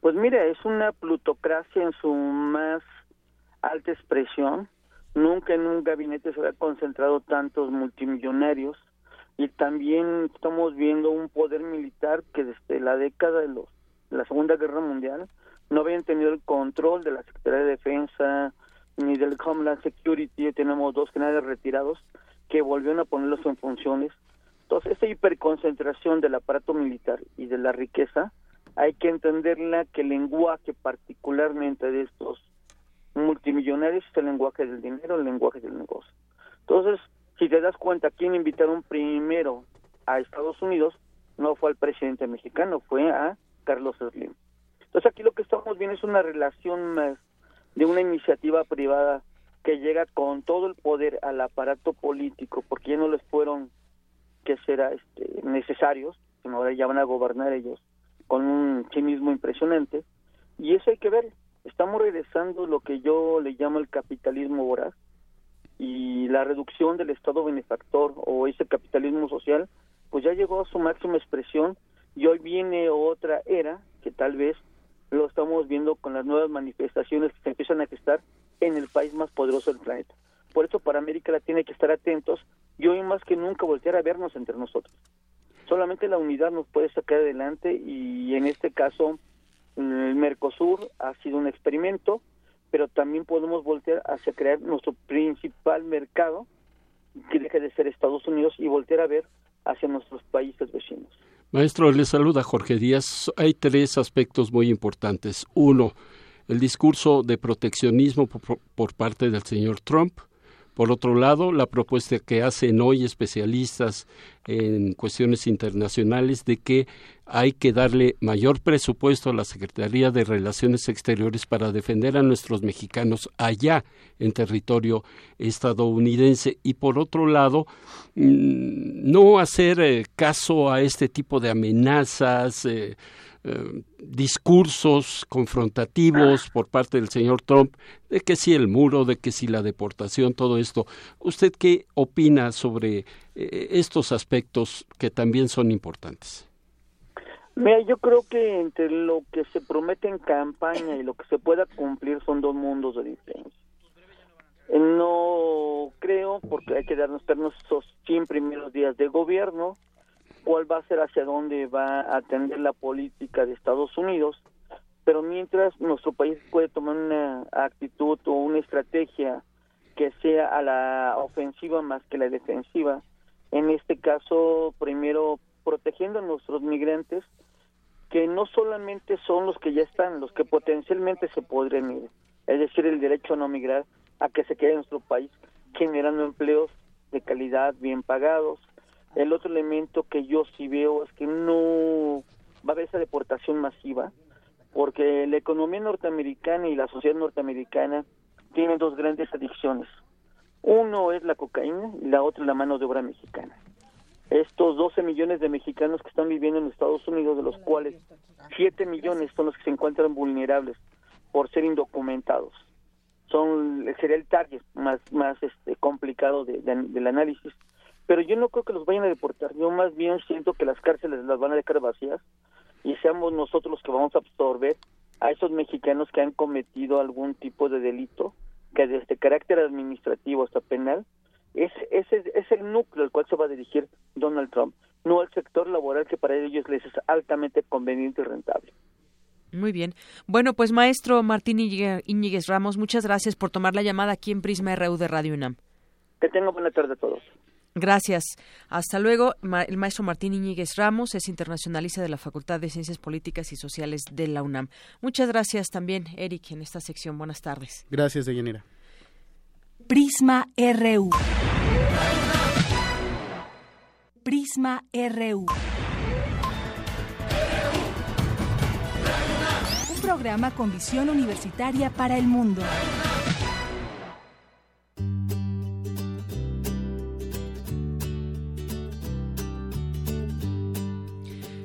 Pues mira, es una plutocracia en su más alta expresión. Nunca en un gabinete se había concentrado tantos multimillonarios y también estamos viendo un poder militar que desde la década de los, la Segunda Guerra Mundial no habían tenido el control de la Secretaría de Defensa, ni del Homeland Security, tenemos dos generales retirados que volvieron a ponerlos en funciones. Entonces, esa hiperconcentración del aparato militar y de la riqueza, hay que entenderla que el lenguaje particularmente de estos multimillonarios es el lenguaje del dinero, el lenguaje del negocio. Entonces, si te das cuenta, ¿quién invitaron primero a Estados Unidos? No fue al presidente mexicano, fue a Carlos Slim. Entonces, aquí lo que estamos viendo es una relación más de una iniciativa privada que llega con todo el poder al aparato político, porque ya no les fueron que será este, necesarios, sino ahora ya van a gobernar ellos con un cinismo impresionante, y eso hay que ver, estamos regresando lo que yo le llamo el capitalismo voraz, y la reducción del Estado benefactor o ese capitalismo social, pues ya llegó a su máxima expresión, y hoy viene otra era que tal vez lo estamos viendo con las nuevas manifestaciones que se empiezan a gestar en el país más poderoso del planeta. Por eso para América Latina hay que estar atentos y hoy más que nunca voltear a vernos entre nosotros. Solamente la unidad nos puede sacar adelante y en este caso el Mercosur ha sido un experimento, pero también podemos voltear hacia crear nuestro principal mercado, que deje de ser Estados Unidos, y voltear a ver hacia nuestros países vecinos. Maestro, le saluda Jorge Díaz. Hay tres aspectos muy importantes. Uno, el discurso de proteccionismo por, parte del señor Trump. Por otro lado, la propuesta que hacen hoy especialistas en cuestiones internacionales de que hay que darle mayor presupuesto a la Secretaría de Relaciones Exteriores para defender a nuestros mexicanos allá en territorio estadounidense. Y por otro lado mm, no hacer eh, caso a este tipo de amenazas eh, eh, discursos confrontativos por parte del señor Trump de que si el muro, de que si la deportación, todo esto. ¿Usted qué opina sobre eh, estos aspectos que también son importantes? Mira, yo creo que entre lo que se promete en campaña y lo que se pueda cumplir son dos mundos de diferencia. Eh, no creo, porque hay que darnos esos 100 primeros días de gobierno, cuál va a ser hacia dónde va a atender la política de Estados Unidos, pero mientras nuestro país puede tomar una actitud o una estrategia que sea a la ofensiva más que la defensiva, en este caso primero protegiendo a nuestros migrantes, que no solamente son los que ya están, los que potencialmente se podrían ir, es decir, el derecho a no migrar, a que se quede en nuestro país, generando empleos de calidad, bien pagados, el otro elemento que yo sí veo es que no va a haber esa deportación masiva, porque la economía norteamericana y la sociedad norteamericana tienen dos grandes adicciones. Uno es la cocaína y la otra la mano de obra mexicana. Estos 12 millones de mexicanos que están viviendo en Estados Unidos, de los cuales 7 millones son los que se encuentran vulnerables por ser indocumentados. Son sería el target más más este complicado del análisis pero yo no creo que los vayan a deportar, yo más bien siento que las cárceles las van a dejar vacías y seamos nosotros los que vamos a absorber a esos mexicanos que han cometido algún tipo de delito, que desde carácter administrativo hasta penal, es, ese es el núcleo al cual se va a dirigir Donald Trump, no al sector laboral que para ellos les es altamente conveniente y rentable. Muy bien. Bueno, pues maestro Martín Íñiguez Ramos, muchas gracias por tomar la llamada aquí en Prisma RU de Radio UNAM. Que tengan buena tarde a todos. Gracias. Hasta luego. El maestro Martín Iñiguez Ramos es internacionalista de la Facultad de Ciencias Políticas y Sociales de la UNAM. Muchas gracias también, Eric, en esta sección. Buenas tardes. Gracias, Deyanira. Prisma RU. Prisma RU. Un programa con visión universitaria para el mundo.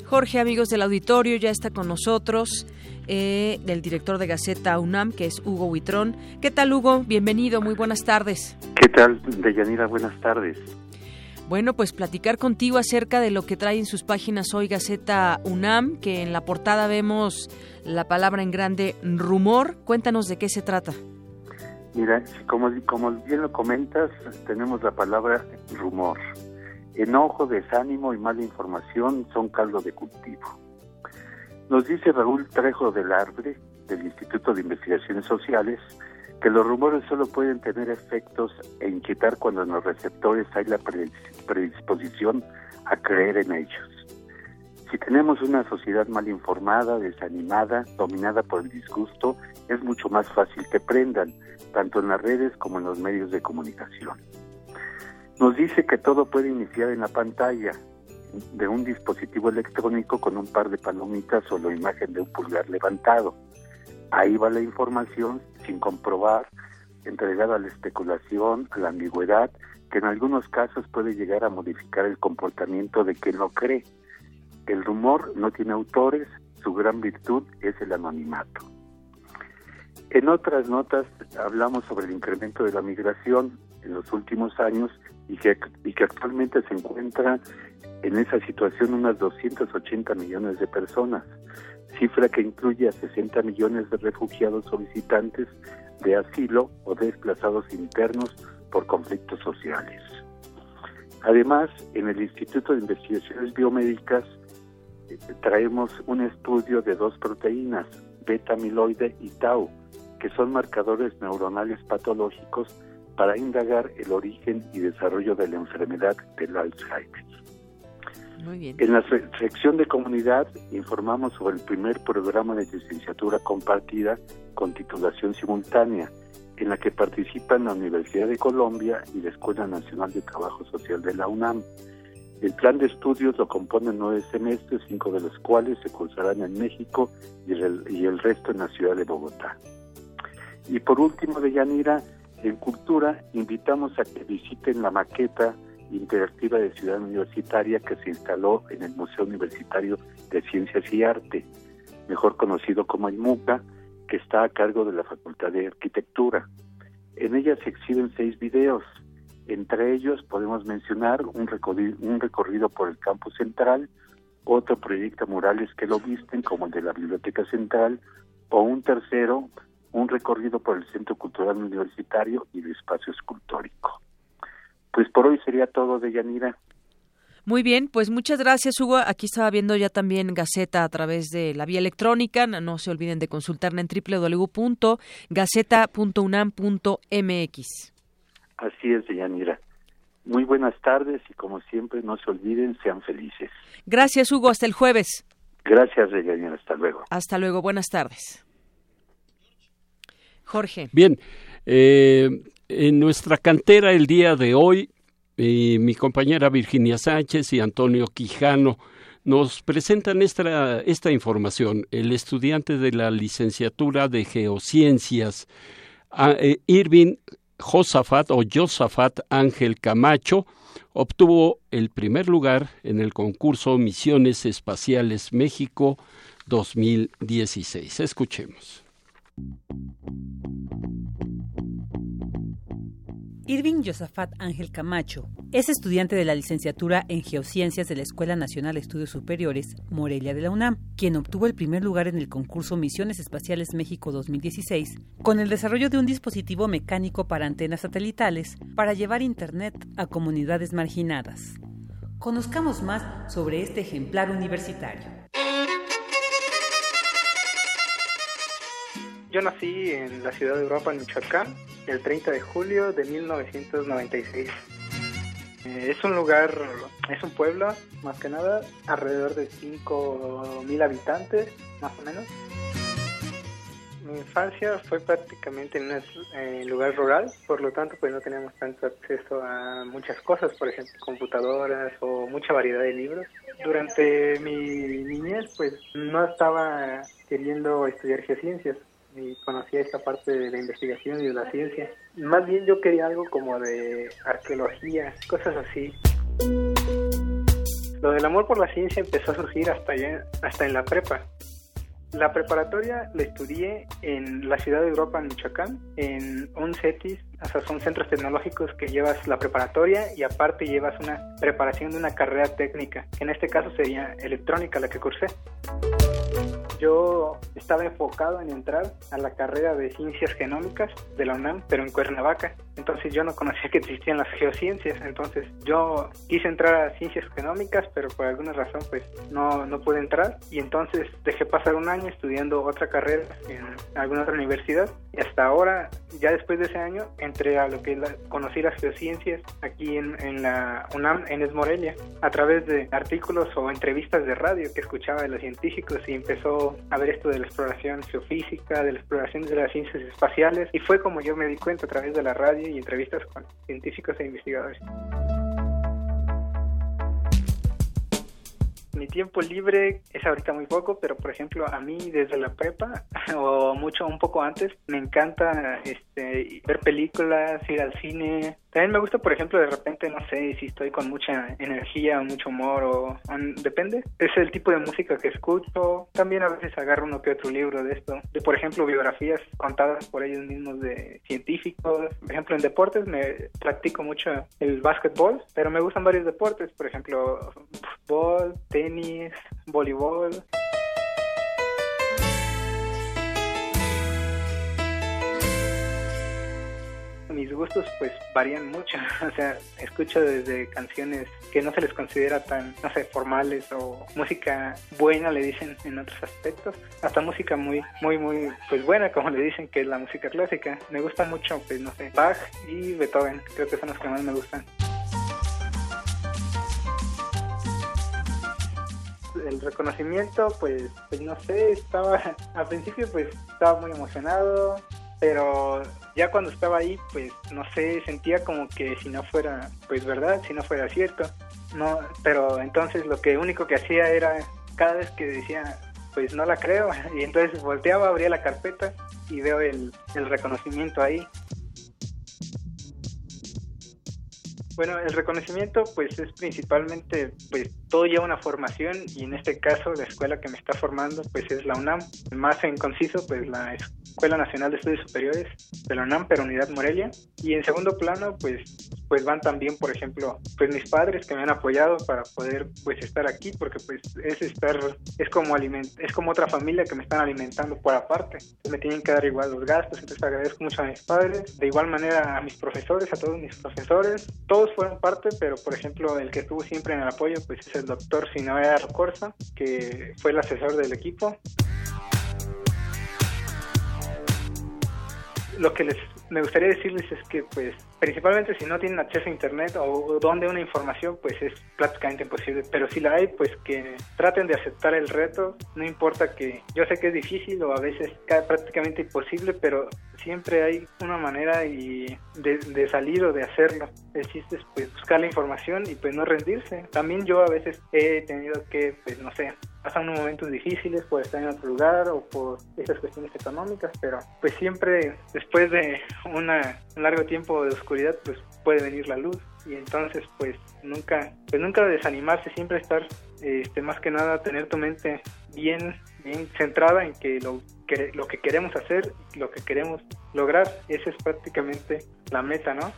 Jorge, amigos del auditorio, ya está con nosotros eh, el director de Gaceta UNAM, que es Hugo Huitrón. ¿Qué tal, Hugo? Bienvenido, muy buenas tardes. ¿Qué tal, Deyanira? Buenas tardes. Bueno, pues platicar contigo acerca de lo que trae en sus páginas hoy Gaceta UNAM, que en la portada vemos la palabra en grande rumor. Cuéntanos de qué se trata. Mira, como, como bien lo comentas, tenemos la palabra rumor. Enojo, desánimo y mala información son caldo de cultivo. Nos dice Raúl Trejo del Arbre, del Instituto de Investigaciones Sociales, que los rumores solo pueden tener efectos e inquietar cuando en los receptores hay la predisposición a creer en ellos. Si tenemos una sociedad mal informada, desanimada, dominada por el disgusto, es mucho más fácil que prendan, tanto en las redes como en los medios de comunicación. Nos dice que todo puede iniciar en la pantalla de un dispositivo electrónico con un par de palomitas o la imagen de un pulgar levantado. Ahí va la información sin comprobar, entregada a la especulación, a la ambigüedad, que en algunos casos puede llegar a modificar el comportamiento de quien lo cree. El rumor no tiene autores, su gran virtud es el anonimato. En otras notas hablamos sobre el incremento de la migración en los últimos años y que, y que actualmente se encuentra en esa situación unas 280 millones de personas, cifra que incluye a 60 millones de refugiados solicitantes de asilo o desplazados internos por conflictos sociales. Además, en el Instituto de Investigaciones Biomédicas eh, traemos un estudio de dos proteínas, beta-amiloide y tau, que son marcadores neuronales patológicos para indagar el origen y desarrollo de la enfermedad del Alzheimer. En la sección de comunidad informamos sobre el primer programa de licenciatura compartida con titulación simultánea, en la que participan la Universidad de Colombia y la Escuela Nacional de Trabajo Social de la UNAM. El plan de estudios lo componen nueve semestres, cinco de los cuales se cursarán en México y el, y el resto en la ciudad de Bogotá. Y por último, de Yanira, en Cultura invitamos a que visiten la maqueta interactiva de Ciudad Universitaria que se instaló en el Museo Universitario de Ciencias y Arte, mejor conocido como el MUCA, que está a cargo de la Facultad de Arquitectura. En ella se exhiben seis videos. Entre ellos podemos mencionar un recorrido, un por el campus central, otro proyecto murales que lo visten, como el de la Biblioteca Central, o un tercero un recorrido por el Centro Cultural Universitario y el Espacio Escultórico. Pues por hoy sería todo de Yanira. Muy bien, pues muchas gracias, Hugo. Aquí estaba viendo ya también Gaceta a través de la vía electrónica. No se olviden de consultarla en www.gaceta.unam.mx. Así es, Yanira. Muy buenas tardes y como siempre, no se olviden, sean felices. Gracias, Hugo. Hasta el jueves. Gracias, Yanira. Hasta luego. Hasta luego. Buenas tardes. Jorge. Bien, eh, en nuestra cantera el día de hoy, eh, mi compañera Virginia Sánchez y Antonio Quijano nos presentan esta, esta información. El estudiante de la licenciatura de Geociencias, eh, Irving Josafat o Josafat Ángel Camacho, obtuvo el primer lugar en el concurso Misiones Espaciales México 2016. Escuchemos. Irving Josafat Ángel Camacho es estudiante de la licenciatura en Geociencias de la Escuela Nacional de Estudios Superiores, Morelia de la UNAM, quien obtuvo el primer lugar en el concurso Misiones Espaciales México 2016 con el desarrollo de un dispositivo mecánico para antenas satelitales para llevar Internet a comunidades marginadas. Conozcamos más sobre este ejemplar universitario. Yo nací en la ciudad de Europa, en Michoacán, el 30 de julio de 1996. Eh, es un lugar, es un pueblo, más que nada, alrededor de 5.000 habitantes, más o menos. Mi infancia fue prácticamente en un lugar rural, por lo tanto pues no teníamos tanto acceso a muchas cosas, por ejemplo computadoras o mucha variedad de libros. Durante mi niñez pues no estaba queriendo estudiar geociencias, y conocía esta parte de la investigación y de la ciencia. Más bien yo quería algo como de arqueología, cosas así. Lo del amor por la ciencia empezó a surgir hasta, allá, hasta en la prepa. La preparatoria la estudié en la ciudad de Europa, en Michoacán, en un CETIS, o sea, son centros tecnológicos que llevas la preparatoria y aparte llevas una preparación de una carrera técnica, que en este caso sería electrónica la que cursé. Yo estaba enfocado en entrar a la carrera de ciencias genómicas de la UNAM, pero en Cuernavaca. Entonces yo no conocía que existían las geociencias, entonces yo quise entrar a ciencias genómicas, pero por alguna razón pues no, no pude entrar. Y entonces dejé pasar un año estudiando otra carrera en alguna otra universidad. Y hasta ahora, ya después de ese año, entré a lo que conocí las geociencias aquí en, en la UNAM, en Esmorelia, a través de artículos o entrevistas de radio que escuchaba de los científicos y empezó a ver esto de la exploración geofísica, de la exploración de las ciencias espaciales y fue como yo me di cuenta a través de la radio y entrevistas con científicos e investigadores. Mi tiempo libre es ahorita muy poco, pero por ejemplo a mí desde la prepa o mucho un poco antes me encanta este ver películas, ir al cine, también me gusta, por ejemplo, de repente, no sé, si estoy con mucha energía mucho humor o, depende. Es el tipo de música que escucho. También a veces agarro uno que otro libro de esto. De, por ejemplo, biografías contadas por ellos mismos de científicos. Por ejemplo, en deportes me practico mucho el básquetbol, pero me gustan varios deportes. Por ejemplo, fútbol, tenis, voleibol. Mis gustos pues varían mucho, o sea, escucho desde canciones que no se les considera tan, no sé, formales o música buena le dicen en otros aspectos, hasta música muy, muy, muy, pues buena como le dicen que es la música clásica. Me gusta mucho, pues no sé, Bach y Beethoven, creo que son los que más me gustan. el reconocimiento, pues, pues no sé, estaba, al principio pues estaba muy emocionado, pero ya cuando estaba ahí, pues no sé, sentía como que si no fuera, pues verdad, si no fuera cierto, no, pero entonces lo que único que hacía era cada vez que decía, pues no la creo, y entonces volteaba, abría la carpeta y veo el, el reconocimiento ahí. Bueno, el reconocimiento pues es principalmente, pues todo lleva una formación y en este caso la escuela que me está formando pues es la UNAM, más en conciso pues la Escuela Nacional de Estudios Superiores de la UNAM, pero Unidad Morelia. Y en segundo plano pues pues van también, por ejemplo, pues mis padres que me han apoyado para poder pues estar aquí porque pues es estar, es como aliment es como otra familia que me están alimentando por aparte. Me tienen que dar igual los gastos, entonces agradezco mucho a mis padres, de igual manera a mis profesores, a todos mis profesores, todos fueron parte, pero por ejemplo el que estuvo siempre en el apoyo pues es el doctor Sinoea Corsa, que fue el asesor del equipo. Lo que les me gustaría decirles es que pues principalmente si no tienen acceso a internet o donde una información pues es prácticamente imposible pero si la hay pues que traten de aceptar el reto no importa que yo sé que es difícil o a veces prácticamente imposible pero siempre hay una manera y de, salir o de hacerlo. El chiste es pues buscar la información y pues no rendirse. También yo a veces he tenido que, pues no sé, pasar unos momentos difíciles por estar en otro lugar o por esas cuestiones económicas, pero pues siempre después de una, un largo tiempo de oscuridad pues puede venir la luz. Y entonces, pues nunca, pues nunca desanimarse, siempre estar, este, más que nada, tener tu mente bien, bien centrada en que lo, que lo que queremos hacer, lo que queremos lograr, esa es prácticamente la meta, ¿no?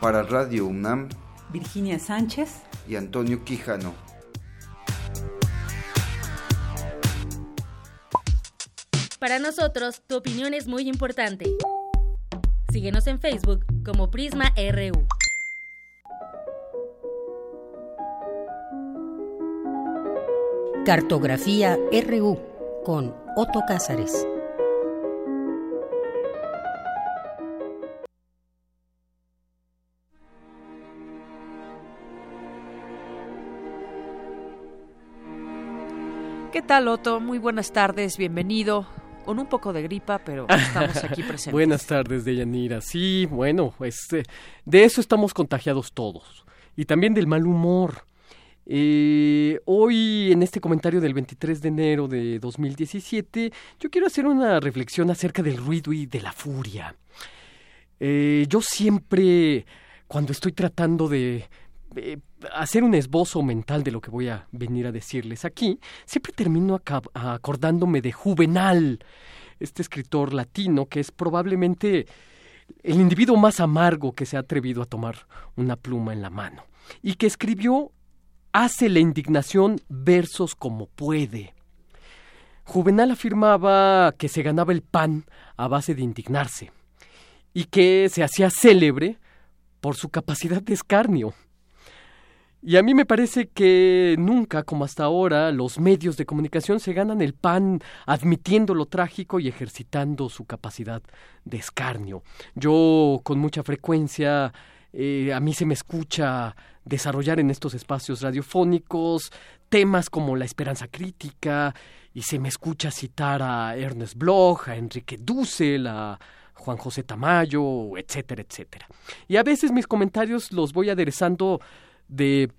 Para Radio UNAM, Virginia Sánchez y Antonio Quijano. Para nosotros, tu opinión es muy importante. Síguenos en Facebook como Prisma RU. Cartografía RU con Otto Cázares. ¿Qué tal, Otto? Muy buenas tardes, bienvenido. Con un poco de gripa, pero estamos aquí presentes. buenas tardes, Deyanira. Sí, bueno, este, de eso estamos contagiados todos. Y también del mal humor. Eh, hoy, en este comentario del 23 de enero de 2017, yo quiero hacer una reflexión acerca del ruido y de la furia. Eh, yo siempre, cuando estoy tratando de eh, hacer un esbozo mental de lo que voy a venir a decirles aquí, siempre termino acordándome de Juvenal, este escritor latino que es probablemente el individuo más amargo que se ha atrevido a tomar una pluma en la mano y que escribió Hace la indignación versos como puede. Juvenal afirmaba que se ganaba el pan a base de indignarse y que se hacía célebre por su capacidad de escarnio. Y a mí me parece que nunca, como hasta ahora, los medios de comunicación se ganan el pan admitiendo lo trágico y ejercitando su capacidad de escarnio. Yo con mucha frecuencia eh, a mí se me escucha desarrollar en estos espacios radiofónicos temas como la esperanza crítica y se me escucha citar a Ernest Bloch, a Enrique Dussel, a Juan José Tamayo, etcétera, etcétera. Y a veces mis comentarios los voy aderezando de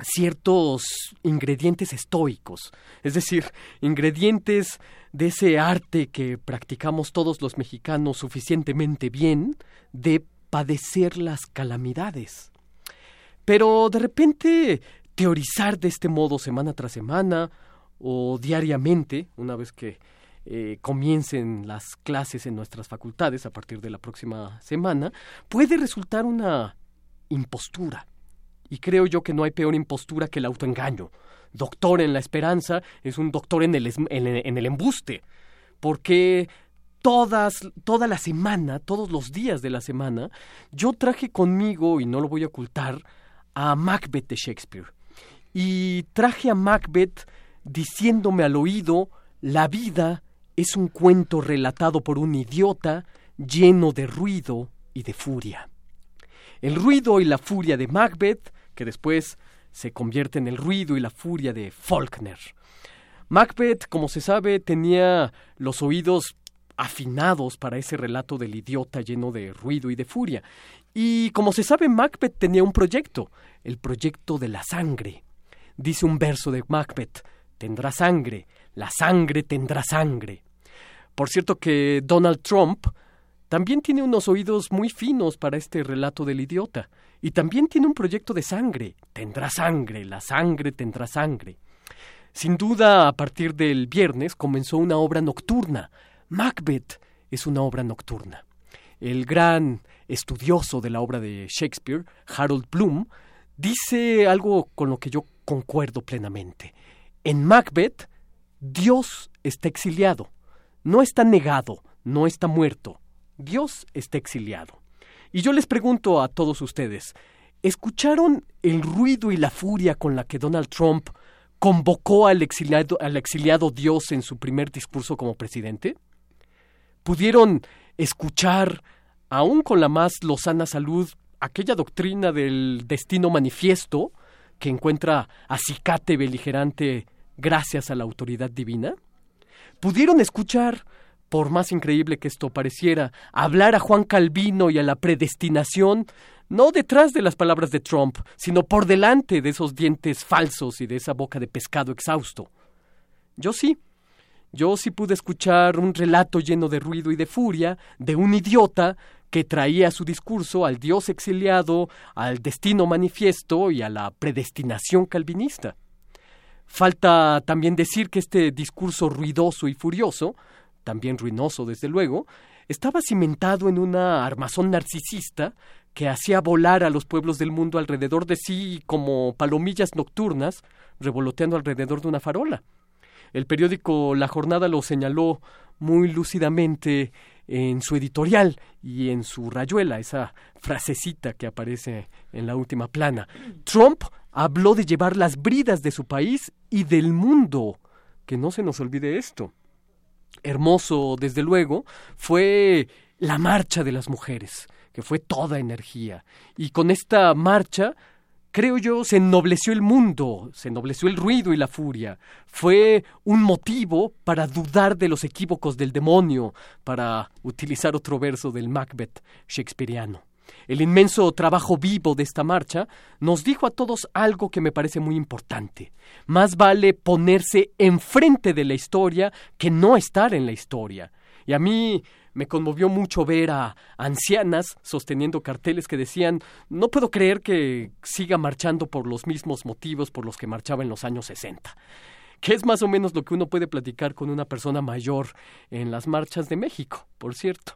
ciertos ingredientes estoicos, es decir, ingredientes de ese arte que practicamos todos los mexicanos suficientemente bien de padecer las calamidades. Pero de repente teorizar de este modo semana tras semana o diariamente, una vez que eh, comiencen las clases en nuestras facultades a partir de la próxima semana, puede resultar una impostura y creo yo que no hay peor impostura que el autoengaño. Doctor en la esperanza es un doctor en el, en, el embuste, porque todas, toda la semana, todos los días de la semana, yo traje conmigo, y no lo voy a ocultar, a Macbeth de Shakespeare. Y traje a Macbeth diciéndome al oído, la vida es un cuento relatado por un idiota lleno de ruido y de furia. El ruido y la furia de Macbeth, que después se convierte en el ruido y la furia de Faulkner. Macbeth, como se sabe, tenía los oídos afinados para ese relato del idiota lleno de ruido y de furia. Y como se sabe, Macbeth tenía un proyecto, el proyecto de la sangre. Dice un verso de Macbeth, tendrá sangre, la sangre tendrá sangre. Por cierto que Donald Trump también tiene unos oídos muy finos para este relato del idiota. Y también tiene un proyecto de sangre. Tendrá sangre, la sangre tendrá sangre. Sin duda, a partir del viernes comenzó una obra nocturna. Macbeth es una obra nocturna. El gran estudioso de la obra de Shakespeare, Harold Bloom, dice algo con lo que yo concuerdo plenamente. En Macbeth, Dios está exiliado. No está negado, no está muerto, Dios está exiliado. Y yo les pregunto a todos ustedes, ¿escucharon el ruido y la furia con la que Donald Trump convocó al exiliado, Dios en su primer discurso como presidente? ¿Pudieron escuchar, aún con la más lozana salud, aquella doctrina del destino manifiesto que encuentra acicate beligerante gracias a la autoridad divina? ¿Pudieron escuchar por más increíble que esto pareciera, hablar a Juan Calvino y a la predestinación, no detrás de las palabras de Trump, sino por delante de esos dientes falsos y de esa boca de pescado exhausto. Yo sí, yo sí pude escuchar un relato lleno de ruido y de furia de un idiota que traía su discurso al Dios exiliado, al destino manifiesto y a la predestinación calvinista. Falta también decir que este discurso ruidoso y furioso también ruinoso desde luego, estaba cimentado en una armazón narcisista que hacía volar a los pueblos del mundo alrededor de sí como palomillas nocturnas, revoloteando alrededor de una farola. El periódico La Jornada lo señaló muy lúcidamente en su editorial y en su rayuela, esa frasecita que aparece en la última plana. Trump habló de llevar las bridas de su país y del mundo. Que no se nos olvide esto. Hermoso, desde luego, fue la marcha de las mujeres, que fue toda energía. Y con esta marcha creo yo, se ennobleció el mundo, se ennobleció el ruido y la furia. Fue un motivo para dudar de los equívocos del demonio, para utilizar otro verso del Macbeth shakespeariano. El inmenso trabajo vivo de esta marcha nos dijo a todos algo que me parece muy importante. Más vale ponerse enfrente de la historia que no estar en la historia. Y a mí me conmovió mucho ver a ancianas sosteniendo carteles que decían no puedo creer que siga marchando por los mismos motivos por los que marchaba en los años 60 que es más o menos lo que uno puede platicar con una persona mayor en las marchas de México, por cierto.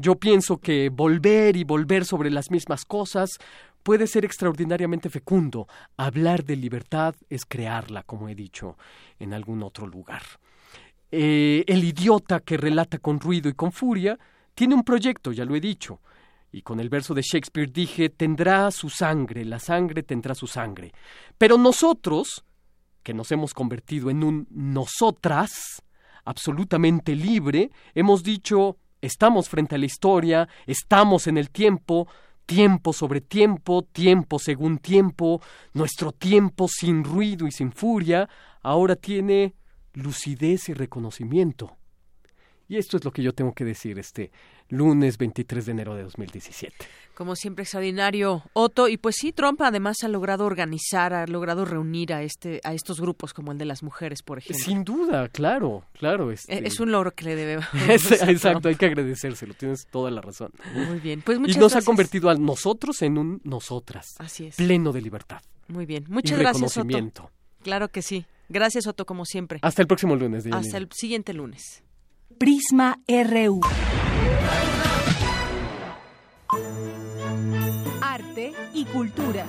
Yo pienso que volver y volver sobre las mismas cosas puede ser extraordinariamente fecundo. Hablar de libertad es crearla, como he dicho en algún otro lugar. Eh, el idiota que relata con ruido y con furia tiene un proyecto, ya lo he dicho. Y con el verso de Shakespeare dije, tendrá su sangre, la sangre tendrá su sangre. Pero nosotros, que nos hemos convertido en un nosotras, absolutamente libre, hemos dicho, estamos frente a la historia, estamos en el tiempo, tiempo sobre tiempo, tiempo según tiempo, nuestro tiempo sin ruido y sin furia, ahora tiene lucidez y reconocimiento. Y esto es lo que yo tengo que decir este lunes 23 de enero de 2017. Como siempre extraordinario, Otto. Y pues sí, Trump además ha logrado organizar, ha logrado reunir a este, a estos grupos como el de las mujeres, por ejemplo. Sin duda, claro, claro. Este... Es un logro que le debemos. exacto, hay que agradecérselo. Tienes toda la razón. Muy bien, pues muchas Y nos ha convertido a nosotros en un nosotras. Así es. Pleno de libertad. Muy bien, muchas gracias, Otto. Claro que sí. Gracias, Otto, como siempre. Hasta el próximo lunes. Hasta el siguiente lunes. Prisma RU. Arte y cultura.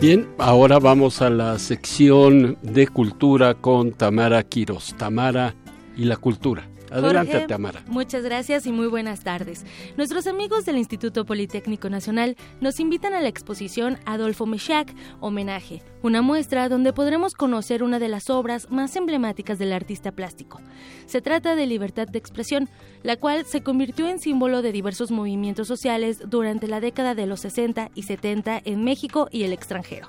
Bien, ahora vamos a la sección de cultura con Tamara Quiros. Tamara y la cultura. Adelante, Tamara. Muchas gracias y muy buenas tardes. Nuestros amigos del Instituto Politécnico Nacional nos invitan a la exposición Adolfo Meshack, homenaje, una muestra donde podremos conocer una de las obras más emblemáticas del artista plástico. Se trata de libertad de expresión, la cual se convirtió en símbolo de diversos movimientos sociales durante la década de los 60 y 70 en México y el extranjero.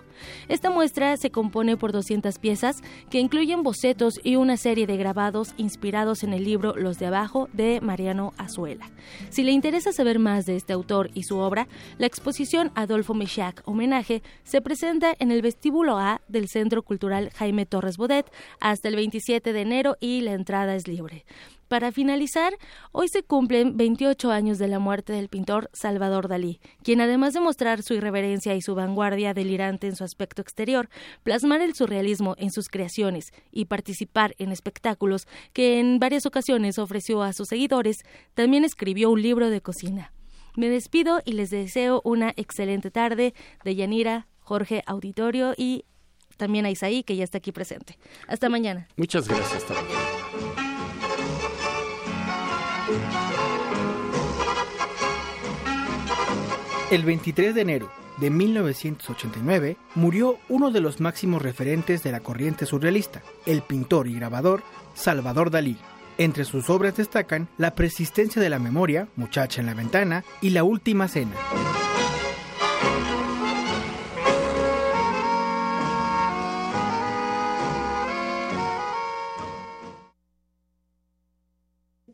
Esta muestra se compone por 200 piezas que incluyen bocetos y una serie de grabados inspirados en el libro Los de Abajo de Mariano Azuela. Si le interesa saber más de este autor y su obra, la exposición Adolfo Mechac Homenaje se presenta en el vestíbulo A del Centro Cultural Jaime Torres Bodet hasta el 27 de enero y la entrada es libre. Para finalizar, hoy se cumplen 28 años de la muerte del pintor Salvador Dalí, quien además de mostrar su irreverencia y su vanguardia delirante en su aspecto exterior, plasmar el surrealismo en sus creaciones y participar en espectáculos que en varias ocasiones ofreció a sus seguidores, también escribió un libro de cocina. Me despido y les deseo una excelente tarde de Yanira, Jorge Auditorio y también a Isaí, que ya está aquí presente. Hasta mañana. Muchas gracias. El 23 de enero de 1989 murió uno de los máximos referentes de la corriente surrealista, el pintor y grabador Salvador Dalí. Entre sus obras destacan La persistencia de la memoria, Muchacha en la ventana y La última cena.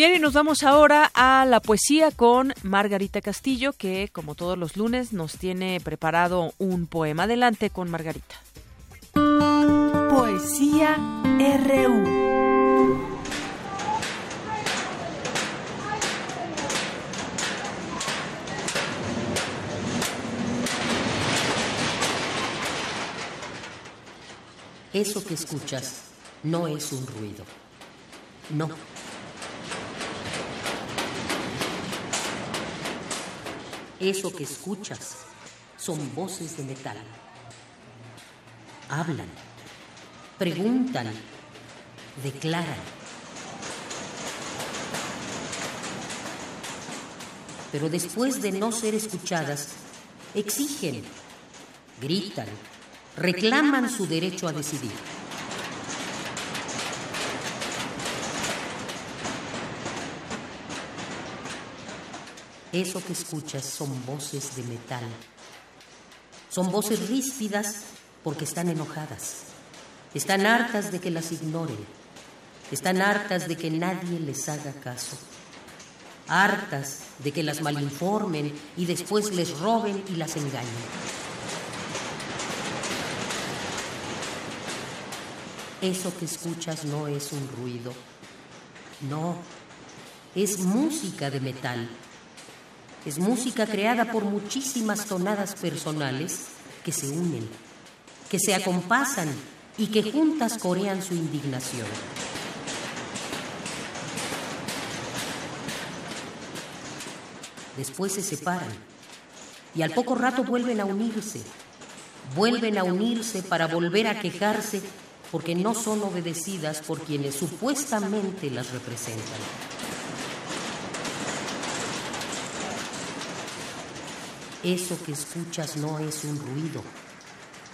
Bien, y nos vamos ahora a la poesía con Margarita Castillo, que como todos los lunes nos tiene preparado un poema. Adelante con Margarita. Poesía RU. Eso que escuchas no es un ruido. No. Eso que escuchas son voces de metal. Hablan, preguntan, declaran. Pero después de no ser escuchadas, exigen, gritan, reclaman su derecho a decidir. Eso que escuchas son voces de metal. Son voces ríspidas porque están enojadas. Están hartas de que las ignoren. Están hartas de que nadie les haga caso. Hartas de que las malinformen y después les roben y las engañen. Eso que escuchas no es un ruido. No, es música de metal. Es música creada por muchísimas tonadas personales que se unen, que se acompasan y que juntas corean su indignación. Después se separan y al poco rato vuelven a unirse. Vuelven a unirse para volver a quejarse porque no son obedecidas por quienes supuestamente las representan. Eso que escuchas no es un ruido,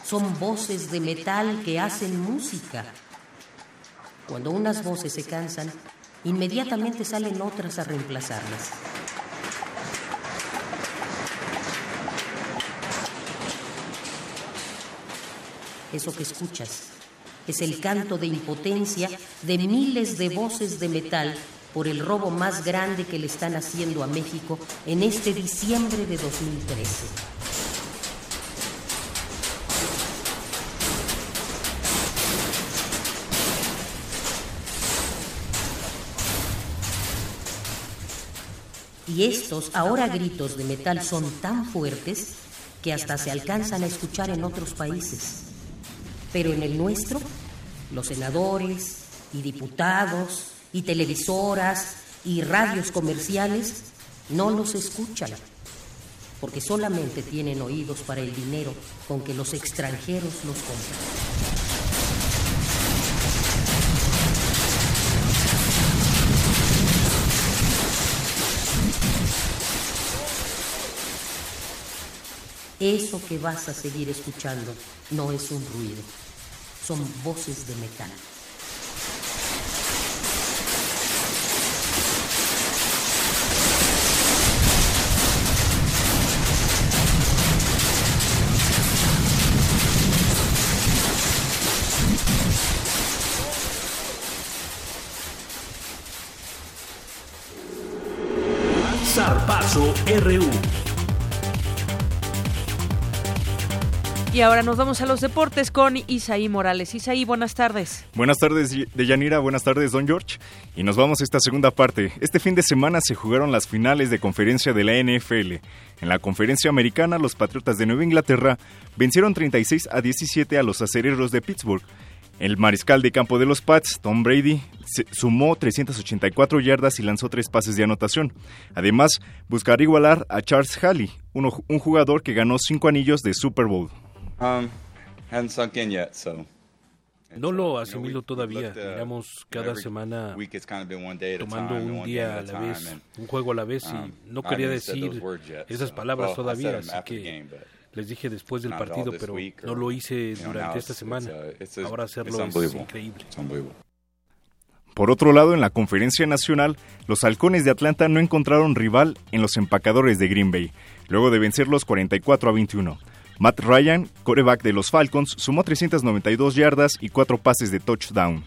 son voces de metal que hacen música. Cuando unas voces se cansan, inmediatamente salen otras a reemplazarlas. Eso que escuchas es el canto de impotencia de miles de voces de metal por el robo más grande que le están haciendo a México en este diciembre de 2013. Y estos ahora gritos de metal son tan fuertes que hasta se alcanzan a escuchar en otros países. Pero en el nuestro, los senadores y diputados y televisoras y radios comerciales no los escuchan, porque solamente tienen oídos para el dinero con que los extranjeros los compran. Eso que vas a seguir escuchando no es un ruido, son voces de metal. RU. Y ahora nos vamos a los deportes con Isaí Morales. Isaí, buenas tardes. Buenas tardes, Deyanira. Buenas tardes, Don George. Y nos vamos a esta segunda parte. Este fin de semana se jugaron las finales de conferencia de la NFL. En la conferencia americana, los Patriotas de Nueva Inglaterra vencieron 36 a 17 a los acereros de Pittsburgh. El mariscal de campo de los Pats, Tom Brady, sumó 384 yardas y lanzó tres pases de anotación. Además, buscará igualar a Charles Halley, un jugador que ganó cinco anillos de Super Bowl. Um, no lo asimilo todavía. Miramos cada semana tomando un día a la vez, un juego a la vez, y um, no quería decir esas palabras todavía, así que les dije después del partido, pero no lo hice durante esta semana. Ahora hacerlo es increíble. Por otro lado, en la conferencia nacional, los halcones de Atlanta no encontraron rival en los empacadores de Green Bay, luego de vencerlos 44 a 21. Matt Ryan, coreback de los Falcons, sumó 392 yardas y cuatro pases de touchdown.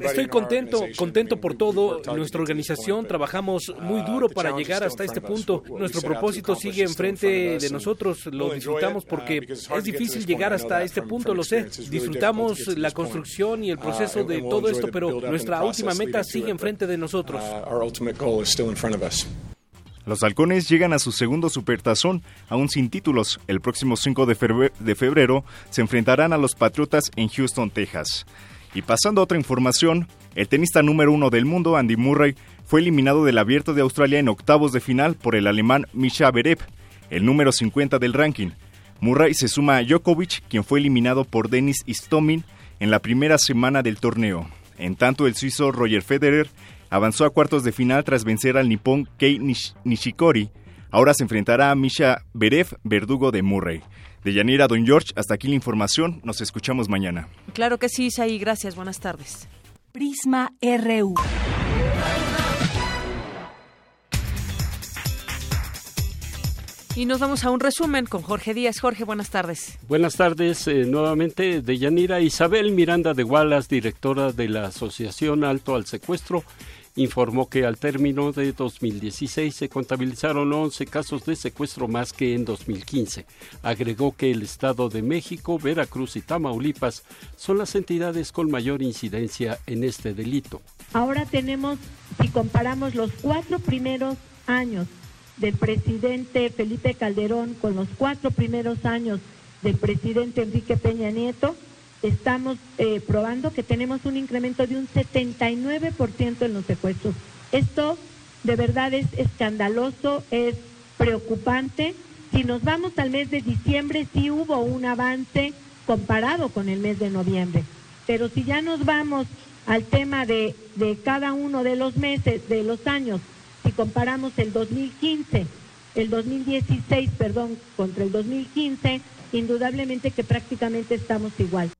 Estoy contento, contento por todo. Nuestra organización trabajamos uh, muy duro para llegar hasta este punto. Nuestro propósito sigue enfrente de nosotros. Lo disfrutamos porque uh, es difícil llegar hasta este punto, lo sé. Disfrutamos la construcción y el uh, proceso de todo esto, pero nuestra última meta sigue enfrente de nosotros. Los halcones llegan a su segundo supertazón, aún sin títulos. El próximo 5 de febrero se enfrentarán a los Patriotas en Houston, Texas. Y pasando a otra información, el tenista número uno del mundo, Andy Murray, fue eliminado del Abierto de Australia en octavos de final por el alemán Misha Berev, el número 50 del ranking. Murray se suma a Djokovic, quien fue eliminado por Denis Istomin en la primera semana del torneo. En tanto, el suizo Roger Federer avanzó a cuartos de final tras vencer al nipón Kei Nishikori. Ahora se enfrentará a Misha Berev, verdugo de Murray. De Yanira Don George, hasta aquí la información. Nos escuchamos mañana. Claro que sí, Isaí. Gracias. Buenas tardes. Prisma RU. Y nos vamos a un resumen con Jorge Díaz. Jorge, buenas tardes. Buenas tardes eh, nuevamente de Yanira Isabel Miranda de Wallace, directora de la Asociación Alto al Secuestro informó que al término de 2016 se contabilizaron 11 casos de secuestro más que en 2015. Agregó que el Estado de México, Veracruz y Tamaulipas son las entidades con mayor incidencia en este delito. Ahora tenemos, si comparamos los cuatro primeros años del presidente Felipe Calderón con los cuatro primeros años del presidente Enrique Peña Nieto, estamos eh, probando que tenemos un incremento de un 79% en los secuestros. Esto de verdad es escandaloso, es preocupante. Si nos vamos al mes de diciembre, sí hubo un avance comparado con el mes de noviembre. Pero si ya nos vamos al tema de, de cada uno de los meses, de los años, si comparamos el 2015, el 2016, perdón, contra el 2015, indudablemente que prácticamente estamos igual.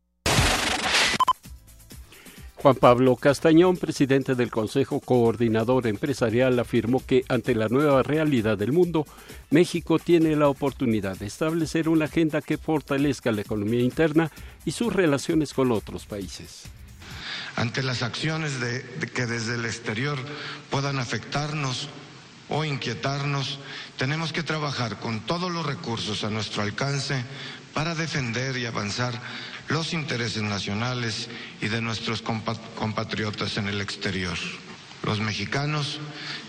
Juan Pablo Castañón, presidente del Consejo Coordinador Empresarial, afirmó que ante la nueva realidad del mundo, México tiene la oportunidad de establecer una agenda que fortalezca la economía interna y sus relaciones con otros países. Ante las acciones que desde el exterior puedan afectarnos o inquietarnos, tenemos que trabajar con todos los recursos a nuestro alcance para defender y avanzar los intereses nacionales y de nuestros compatriotas en el exterior. Los mexicanos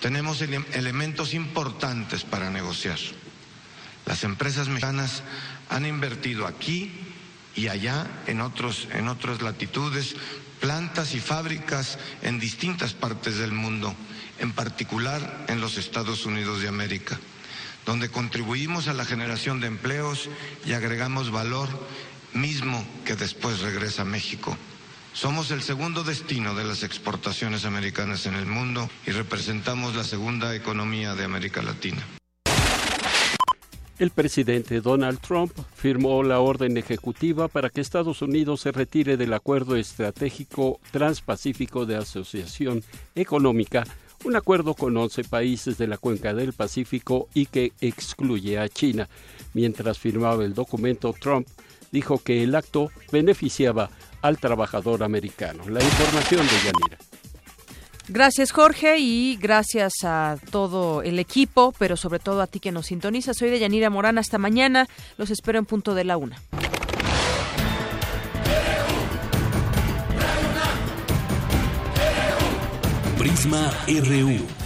tenemos elementos importantes para negociar. Las empresas mexicanas han invertido aquí y allá, en, otros, en otras latitudes, plantas y fábricas en distintas partes del mundo, en particular en los Estados Unidos de América, donde contribuimos a la generación de empleos y agregamos valor mismo que después regresa a México. Somos el segundo destino de las exportaciones americanas en el mundo y representamos la segunda economía de América Latina. El presidente Donald Trump firmó la orden ejecutiva para que Estados Unidos se retire del Acuerdo Estratégico Transpacífico de Asociación Económica, un acuerdo con 11 países de la cuenca del Pacífico y que excluye a China. Mientras firmaba el documento, Trump dijo que el acto beneficiaba al trabajador americano. La información de Yanira. Gracias Jorge y gracias a todo el equipo, pero sobre todo a ti que nos sintoniza. Soy de Yanira Morán. Hasta mañana. Los espero en punto de la una. Prisma RU.